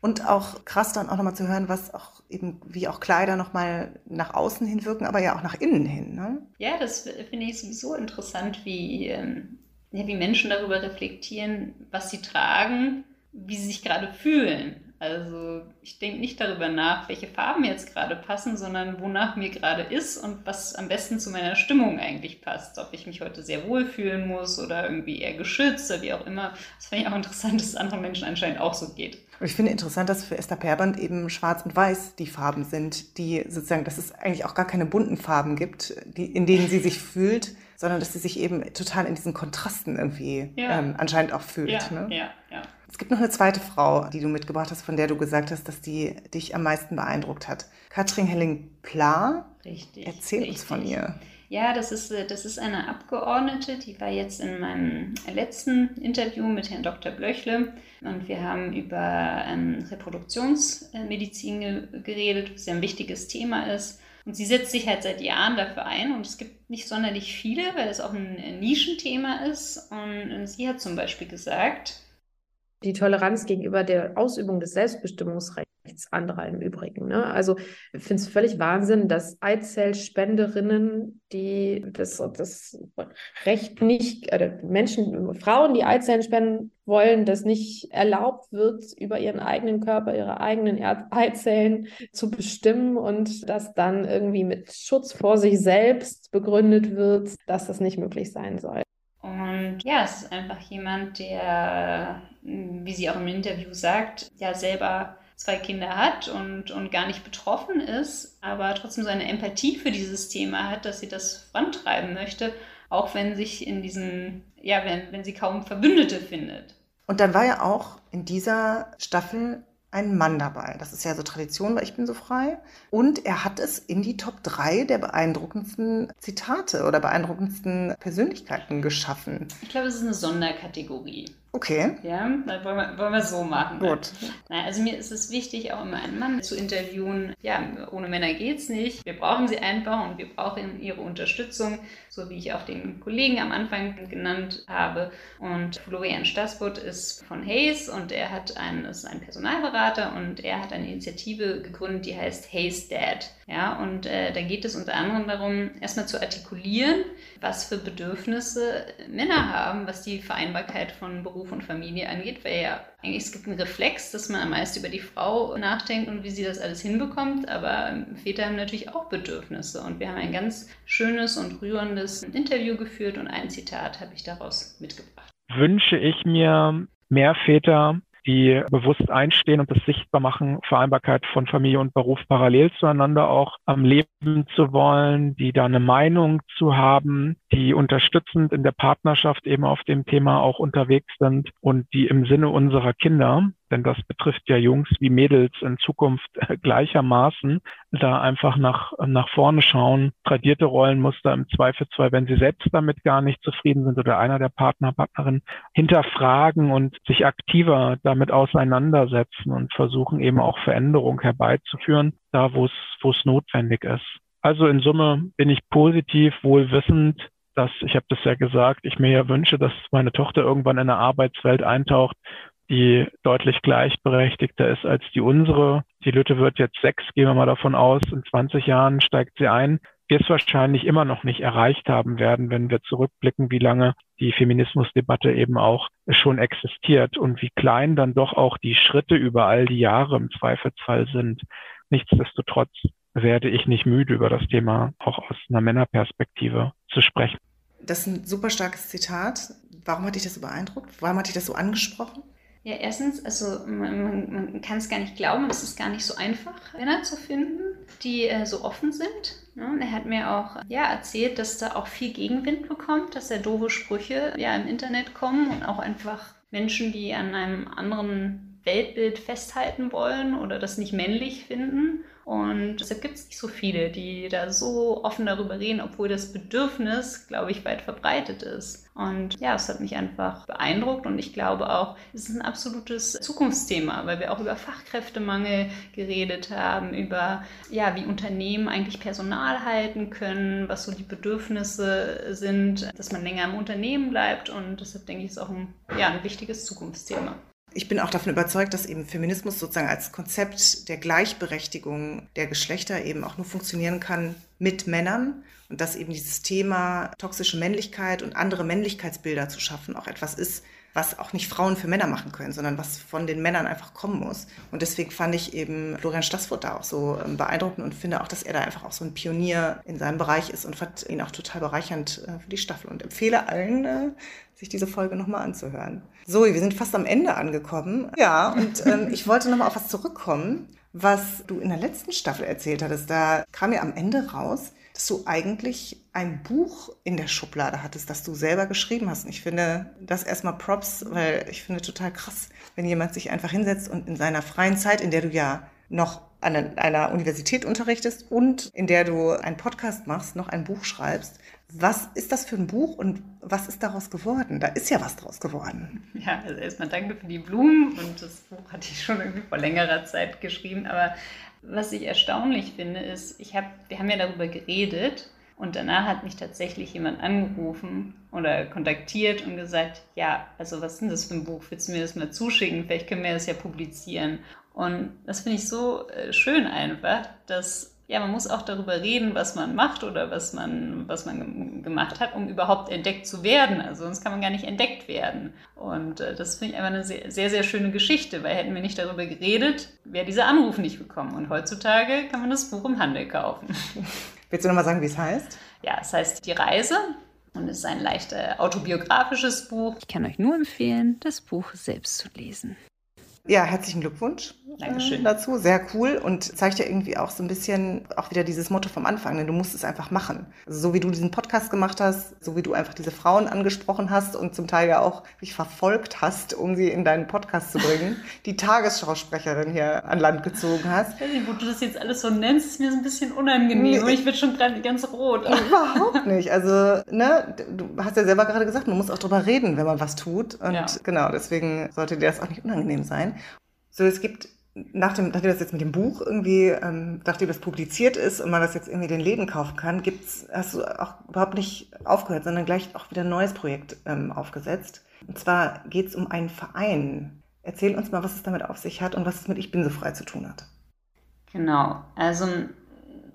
Und auch krass dann auch nochmal zu hören, was auch eben, wie auch Kleider nochmal nach außen hin wirken, aber ja auch nach innen hin. Ne? Ja, das finde ich sowieso interessant, wie, ähm, ja, wie Menschen darüber reflektieren, was sie tragen, wie sie sich gerade fühlen. Also ich denke nicht darüber nach, welche Farben jetzt gerade passen, sondern wonach mir gerade ist und was am besten zu meiner Stimmung eigentlich passt. Ob ich mich heute sehr wohl fühlen muss oder irgendwie eher geschützt oder wie auch immer. Das finde ich auch interessant, dass es anderen Menschen anscheinend auch so geht. Und ich finde interessant, dass für Esther Perband eben schwarz und weiß die Farben sind, die sozusagen, dass es eigentlich auch gar keine bunten Farben gibt, die, in denen sie sich fühlt, sondern dass sie sich eben total in diesen Kontrasten irgendwie ja. ähm, anscheinend auch fühlt. Ja, ne? ja, ja. Es gibt noch eine zweite Frau, die du mitgebracht hast, von der du gesagt hast, dass die dich am meisten beeindruckt hat. Katrin Helling-Pla. Richtig. Erzähl richtig. uns von ihr. Ja, das ist, äh, das ist eine Abgeordnete, die war jetzt in meinem letzten Interview mit Herrn Dr. Blöchle und wir haben über ähm, Reproduktionsmedizin geredet, was ja ein wichtiges Thema ist. Und sie setzt sich halt seit Jahren dafür ein und es gibt nicht sonderlich viele, weil es auch ein Nischenthema ist. Und sie hat zum Beispiel gesagt, die Toleranz gegenüber der Ausübung des Selbstbestimmungsrechts anderer im Übrigen. Ne? Also ich finde es völlig Wahnsinn, dass Eizellspenderinnen, die das, das Recht nicht, äh, Menschen, Frauen, die Eizellen spenden wollen, das nicht erlaubt wird, über ihren eigenen Körper, ihre eigenen Eizellen zu bestimmen und das dann irgendwie mit Schutz vor sich selbst begründet wird, dass das nicht möglich sein soll. Und ja, es ist einfach jemand, der, wie sie auch im Interview sagt, ja selber zwei Kinder hat und, und gar nicht betroffen ist, aber trotzdem so eine Empathie für dieses Thema hat, dass sie das vorantreiben möchte, auch wenn sich in diesen, ja, wenn, wenn sie kaum Verbündete findet. Und dann war ja auch in dieser Staffel ein Mann dabei. Das ist ja so Tradition weil Ich bin so frei. Und er hat es in die Top 3 der beeindruckendsten Zitate oder beeindruckendsten Persönlichkeiten geschaffen. Ich glaube, es ist eine Sonderkategorie. Okay. Ja, dann wollen wir, wollen wir so machen. Gut. Nein, also mir ist es wichtig, auch immer einen Mann zu interviewen. Ja, ohne Männer geht's nicht. Wir brauchen sie einfach und wir brauchen ihre Unterstützung, so wie ich auch den Kollegen am Anfang genannt habe. Und Florian Stassbutt ist von Hayes und er hat einen, ist ein Personalberater und er hat eine Initiative gegründet, die heißt Hayes Dad. Ja, und äh, da geht es unter anderem darum, erstmal zu artikulieren, was für Bedürfnisse Männer haben, was die Vereinbarkeit von Beruf und Familie angeht, weil ja es gibt einen Reflex, dass man am meisten über die Frau nachdenkt und wie sie das alles hinbekommt, aber Väter haben natürlich auch Bedürfnisse und wir haben ein ganz schönes und rührendes Interview geführt und ein Zitat habe ich daraus mitgebracht. Wünsche ich mir mehr Väter, die bewusst einstehen und das sichtbar machen, Vereinbarkeit von Familie und Beruf parallel zueinander auch am Leben zu wollen, die da eine Meinung zu haben, die unterstützend in der Partnerschaft eben auf dem Thema auch unterwegs sind und die im Sinne unserer Kinder denn das betrifft ja Jungs wie Mädels in Zukunft gleichermaßen, da einfach nach, nach vorne schauen, tradierte Rollenmuster im Zweifelsfall, wenn sie selbst damit gar nicht zufrieden sind oder einer der Partner, Partnerin, hinterfragen und sich aktiver damit auseinandersetzen und versuchen eben auch Veränderung herbeizuführen, da wo es, wo es notwendig ist. Also in Summe bin ich positiv, wohlwissend, dass, ich habe das ja gesagt, ich mir ja wünsche, dass meine Tochter irgendwann in eine Arbeitswelt eintaucht, die deutlich gleichberechtigter ist als die unsere. Die Lütte wird jetzt sechs, gehen wir mal davon aus, in 20 Jahren steigt sie ein. Wir es wahrscheinlich immer noch nicht erreicht haben werden, wenn wir zurückblicken, wie lange die Feminismusdebatte eben auch schon existiert und wie klein dann doch auch die Schritte über all die Jahre im Zweifelsfall sind. Nichtsdestotrotz werde ich nicht müde, über das Thema auch aus einer Männerperspektive zu sprechen. Das ist ein super starkes Zitat. Warum hat dich das so beeindruckt? Warum hat dich das so angesprochen? Ja, erstens, also man, man kann es gar nicht glauben, es ist gar nicht so einfach, Männer zu finden, die äh, so offen sind. Und er hat mir auch ja, erzählt, dass da auch viel Gegenwind bekommt, dass da doofe Sprüche ja, im Internet kommen und auch einfach Menschen, die an einem anderen Weltbild festhalten wollen oder das nicht männlich finden. Und deshalb gibt es nicht so viele, die da so offen darüber reden, obwohl das Bedürfnis, glaube ich, weit verbreitet ist. Und ja, es hat mich einfach beeindruckt und ich glaube auch, es ist ein absolutes Zukunftsthema, weil wir auch über Fachkräftemangel geredet haben, über ja, wie Unternehmen eigentlich Personal halten können, was so die Bedürfnisse sind, dass man länger im Unternehmen bleibt und deshalb denke ich, ist auch ein, ja, ein wichtiges Zukunftsthema. Ich bin auch davon überzeugt, dass eben Feminismus sozusagen als Konzept der Gleichberechtigung der Geschlechter eben auch nur funktionieren kann mit Männern und dass eben dieses Thema toxische Männlichkeit und andere Männlichkeitsbilder zu schaffen auch etwas ist, was auch nicht Frauen für Männer machen können, sondern was von den Männern einfach kommen muss. Und deswegen fand ich eben Florian Stassfurt da auch so ähm, beeindruckend und finde auch, dass er da einfach auch so ein Pionier in seinem Bereich ist und fand ihn auch total bereichernd äh, für die Staffel und empfehle allen, äh, sich diese Folge nochmal anzuhören. So, wir sind fast am Ende angekommen. Ja, und ähm, ich wollte nochmal auf was zurückkommen, was du in der letzten Staffel erzählt hattest. Da kam ja am Ende raus, dass du eigentlich ein Buch in der Schublade hattest, das du selber geschrieben hast. Und ich finde das erstmal Props, weil ich finde total krass, wenn jemand sich einfach hinsetzt und in seiner freien Zeit, in der du ja noch an einer Universität unterrichtest und in der du einen Podcast machst, noch ein Buch schreibst. Was ist das für ein Buch und was ist daraus geworden? Da ist ja was draus geworden. Ja, also erstmal danke für die Blumen und das Buch hatte ich schon irgendwie vor längerer Zeit geschrieben, aber was ich erstaunlich finde, ist, ich hab, wir haben ja darüber geredet und danach hat mich tatsächlich jemand angerufen oder kontaktiert und gesagt, ja, also was ist denn das für ein Buch? Willst du mir das mal zuschicken? Vielleicht können wir das ja publizieren. Und das finde ich so äh, schön einfach, dass ja, man muss auch darüber reden, was man macht oder was man, was man gemacht hat, um überhaupt entdeckt zu werden. Also sonst kann man gar nicht entdeckt werden. Und äh, das finde ich einfach eine sehr, sehr, sehr schöne Geschichte, weil hätten wir nicht darüber geredet, wäre dieser Anruf nicht gekommen. Und heutzutage kann man das Buch im Handel kaufen. Willst du nochmal sagen, wie es heißt? Ja, es heißt Die Reise und es ist ein leicht äh, autobiografisches Buch. Ich kann euch nur empfehlen, das Buch selbst zu lesen. Ja, herzlichen Glückwunsch Dankeschön. dazu. Sehr cool und zeigt ja irgendwie auch so ein bisschen auch wieder dieses Motto vom Anfang, denn du musst es einfach machen. Also so wie du diesen Podcast gemacht hast, so wie du einfach diese Frauen angesprochen hast und zum Teil ja auch dich verfolgt hast, um sie in deinen Podcast zu bringen, die Tagesschausprecherin hier an Land gezogen hast. Ich weiß nicht, wo du das jetzt alles so nennst, ist mir so ein bisschen unangenehm. Nee, ich werde schon gerade ganz rot. Überhaupt nicht. Also, ne, du hast ja selber gerade gesagt, man muss auch drüber reden, wenn man was tut. Und Ja. genau, deswegen sollte dir das auch nicht unangenehm sein. So, es gibt, nach dem, nachdem das jetzt mit dem Buch irgendwie, ähm, nachdem das publiziert ist und man das jetzt irgendwie den Läden kaufen kann, gibt's, hast du auch überhaupt nicht aufgehört, sondern gleich auch wieder ein neues Projekt ähm, aufgesetzt. Und zwar geht's um einen Verein. Erzähl uns mal, was es damit auf sich hat und was es mit Ich bin so frei zu tun hat. Genau, also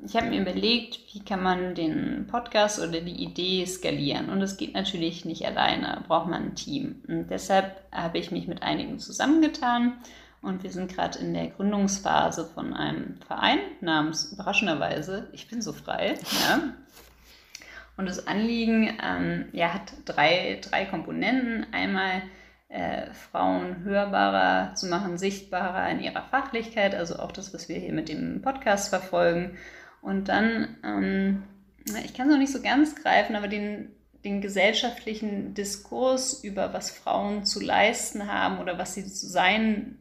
ich habe mir überlegt, wie kann man den Podcast oder die Idee skalieren. Und das geht natürlich nicht alleine, braucht man ein Team. Und deshalb habe ich mich mit einigen zusammengetan und wir sind gerade in der Gründungsphase von einem Verein namens überraschenderweise Ich bin so frei. Ja. Und das Anliegen ähm, ja, hat drei, drei Komponenten. Einmal äh, Frauen hörbarer zu machen, sichtbarer in ihrer Fachlichkeit, also auch das, was wir hier mit dem Podcast verfolgen. Und dann, ähm, ich kann es noch nicht so ganz greifen, aber den, den gesellschaftlichen Diskurs über was Frauen zu leisten haben oder was sie zu sein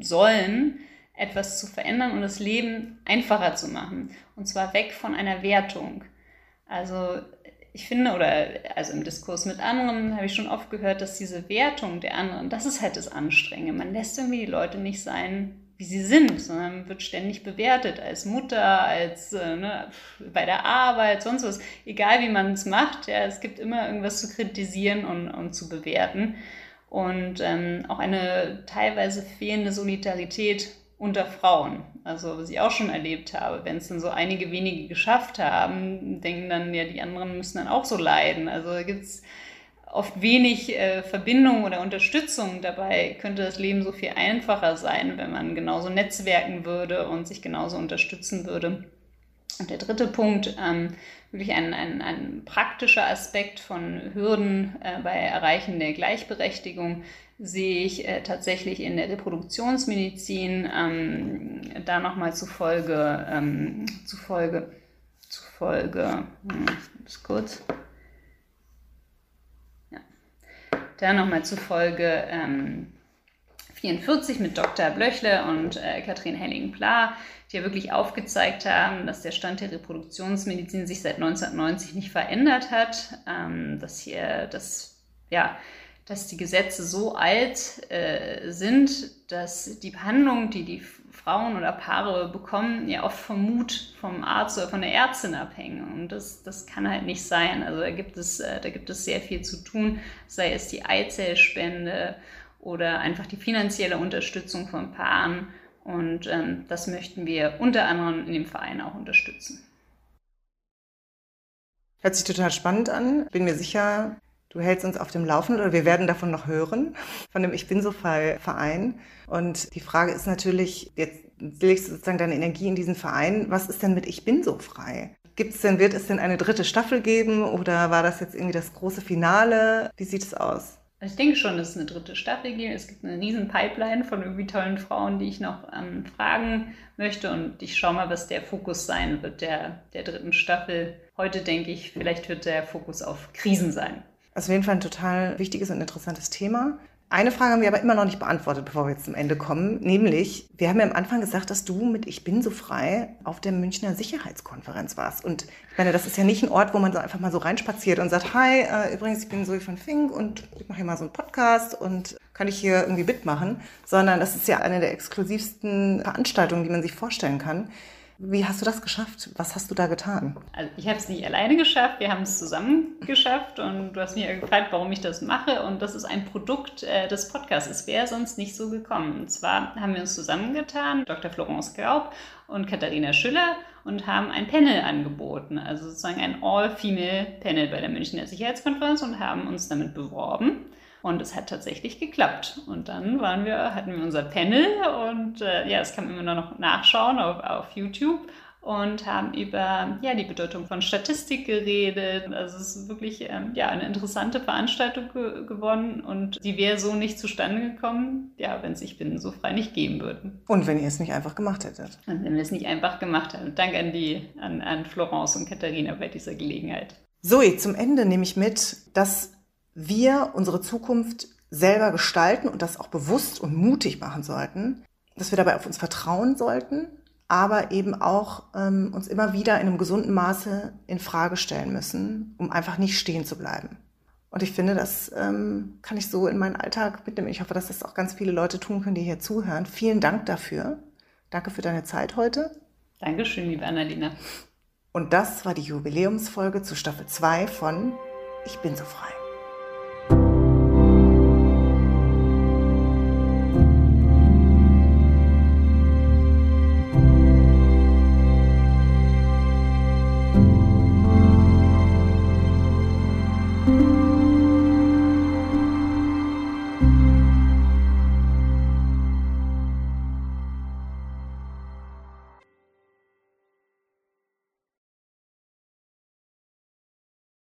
sollen, etwas zu verändern und das Leben einfacher zu machen. Und zwar weg von einer Wertung. Also ich finde, oder also im Diskurs mit anderen habe ich schon oft gehört, dass diese Wertung der anderen, das ist halt das Anstrengende. Man lässt irgendwie die Leute nicht sein, wie sie sind, sondern wird ständig bewertet als Mutter, als äh, ne, bei der Arbeit, sonst was. Egal wie man es macht, ja, es gibt immer irgendwas zu kritisieren und, und zu bewerten. Und ähm, auch eine teilweise fehlende Solidarität unter Frauen. Also was ich auch schon erlebt habe, wenn es dann so einige wenige geschafft haben, denken dann, ja, die anderen müssen dann auch so leiden. Also da gibt es oft wenig äh, Verbindung oder Unterstützung. Dabei könnte das Leben so viel einfacher sein, wenn man genauso netzwerken würde und sich genauso unterstützen würde. Und der dritte Punkt, ähm, wirklich ein, ein, ein praktischer Aspekt von Hürden äh, bei Erreichen der Gleichberechtigung, sehe ich äh, tatsächlich in der Reproduktionsmedizin ähm, da nochmal zufolge, ähm, zufolge, zufolge, hm, ist kurz, ja, da nochmal zufolge ähm, 44 mit Dr. Blöchle und äh, Katrin Henning-Pla, die ja wirklich aufgezeigt haben, dass der Stand der Reproduktionsmedizin sich seit 1990 nicht verändert hat, ähm, dass hier das, ja, dass die Gesetze so alt äh, sind, dass die Behandlung, die die Frauen oder Paare bekommen, ja oft vom Mut vom Arzt oder von der Ärztin abhängen. Und das, das kann halt nicht sein. Also da gibt, es, äh, da gibt es sehr viel zu tun, sei es die Eizellspende oder einfach die finanzielle Unterstützung von Paaren. Und ähm, das möchten wir unter anderem in dem Verein auch unterstützen. Hört sich total spannend an. Bin mir sicher, Du hältst uns auf dem Laufenden oder wir werden davon noch hören, von dem Ich bin so frei Verein. Und die Frage ist natürlich, jetzt legst du sozusagen deine Energie in diesen Verein. Was ist denn mit Ich bin so frei? Gibt's denn, wird es denn eine dritte Staffel geben oder war das jetzt irgendwie das große Finale? Wie sieht es aus? Also ich denke schon, dass es eine dritte Staffel gibt. Es gibt eine riesen Pipeline von irgendwie tollen Frauen, die ich noch ähm, fragen möchte. Und ich schaue mal, was der Fokus sein wird der, der dritten Staffel. Heute denke ich, vielleicht wird der Fokus auf Krisen sein. Also auf jeden Fall ein total wichtiges und interessantes Thema. Eine Frage haben wir aber immer noch nicht beantwortet, bevor wir jetzt zum Ende kommen. Nämlich, wir haben ja am Anfang gesagt, dass du mit Ich bin so frei auf der Münchner Sicherheitskonferenz warst. Und ich meine, das ist ja nicht ein Ort, wo man so einfach mal so reinspaziert und sagt, hi, äh, übrigens, ich bin Zoe von Fink und ich mache hier mal so einen Podcast und kann ich hier irgendwie mitmachen. Sondern das ist ja eine der exklusivsten Veranstaltungen, die man sich vorstellen kann. Wie hast du das geschafft? Was hast du da getan? Also ich habe es nicht alleine geschafft, wir haben es zusammen geschafft und du hast mich gefragt, warum ich das mache und das ist ein Produkt äh, des Podcasts. Es wäre sonst nicht so gekommen. Und zwar haben wir uns zusammengetan, Dr. Florence Graub und Katharina Schüller und haben ein Panel angeboten, also sozusagen ein All-Female-Panel bei der Münchner Sicherheitskonferenz und haben uns damit beworben. Und es hat tatsächlich geklappt. Und dann waren wir, hatten wir unser Panel und äh, ja, das kann man immer noch nachschauen auf, auf YouTube und haben über ja, die Bedeutung von Statistik geredet. Also es ist wirklich ähm, ja, eine interessante Veranstaltung ge geworden und die wäre so nicht zustande gekommen, ja, wenn es Ich bin so frei nicht geben würden. Und wenn ihr es nicht einfach gemacht hättet. Und wenn wir es nicht einfach gemacht hätten. Danke an die, an, an Florence und Katharina bei dieser Gelegenheit. Zoe, zum Ende nehme ich mit, dass wir unsere Zukunft selber gestalten und das auch bewusst und mutig machen sollten, dass wir dabei auf uns vertrauen sollten, aber eben auch ähm, uns immer wieder in einem gesunden Maße in Frage stellen müssen, um einfach nicht stehen zu bleiben. Und ich finde, das ähm, kann ich so in meinen Alltag mitnehmen. Ich hoffe, dass das auch ganz viele Leute tun können, die hier zuhören. Vielen Dank dafür. Danke für deine Zeit heute. Dankeschön, liebe Annalena. Und das war die Jubiläumsfolge zu Staffel 2 von Ich bin so frei.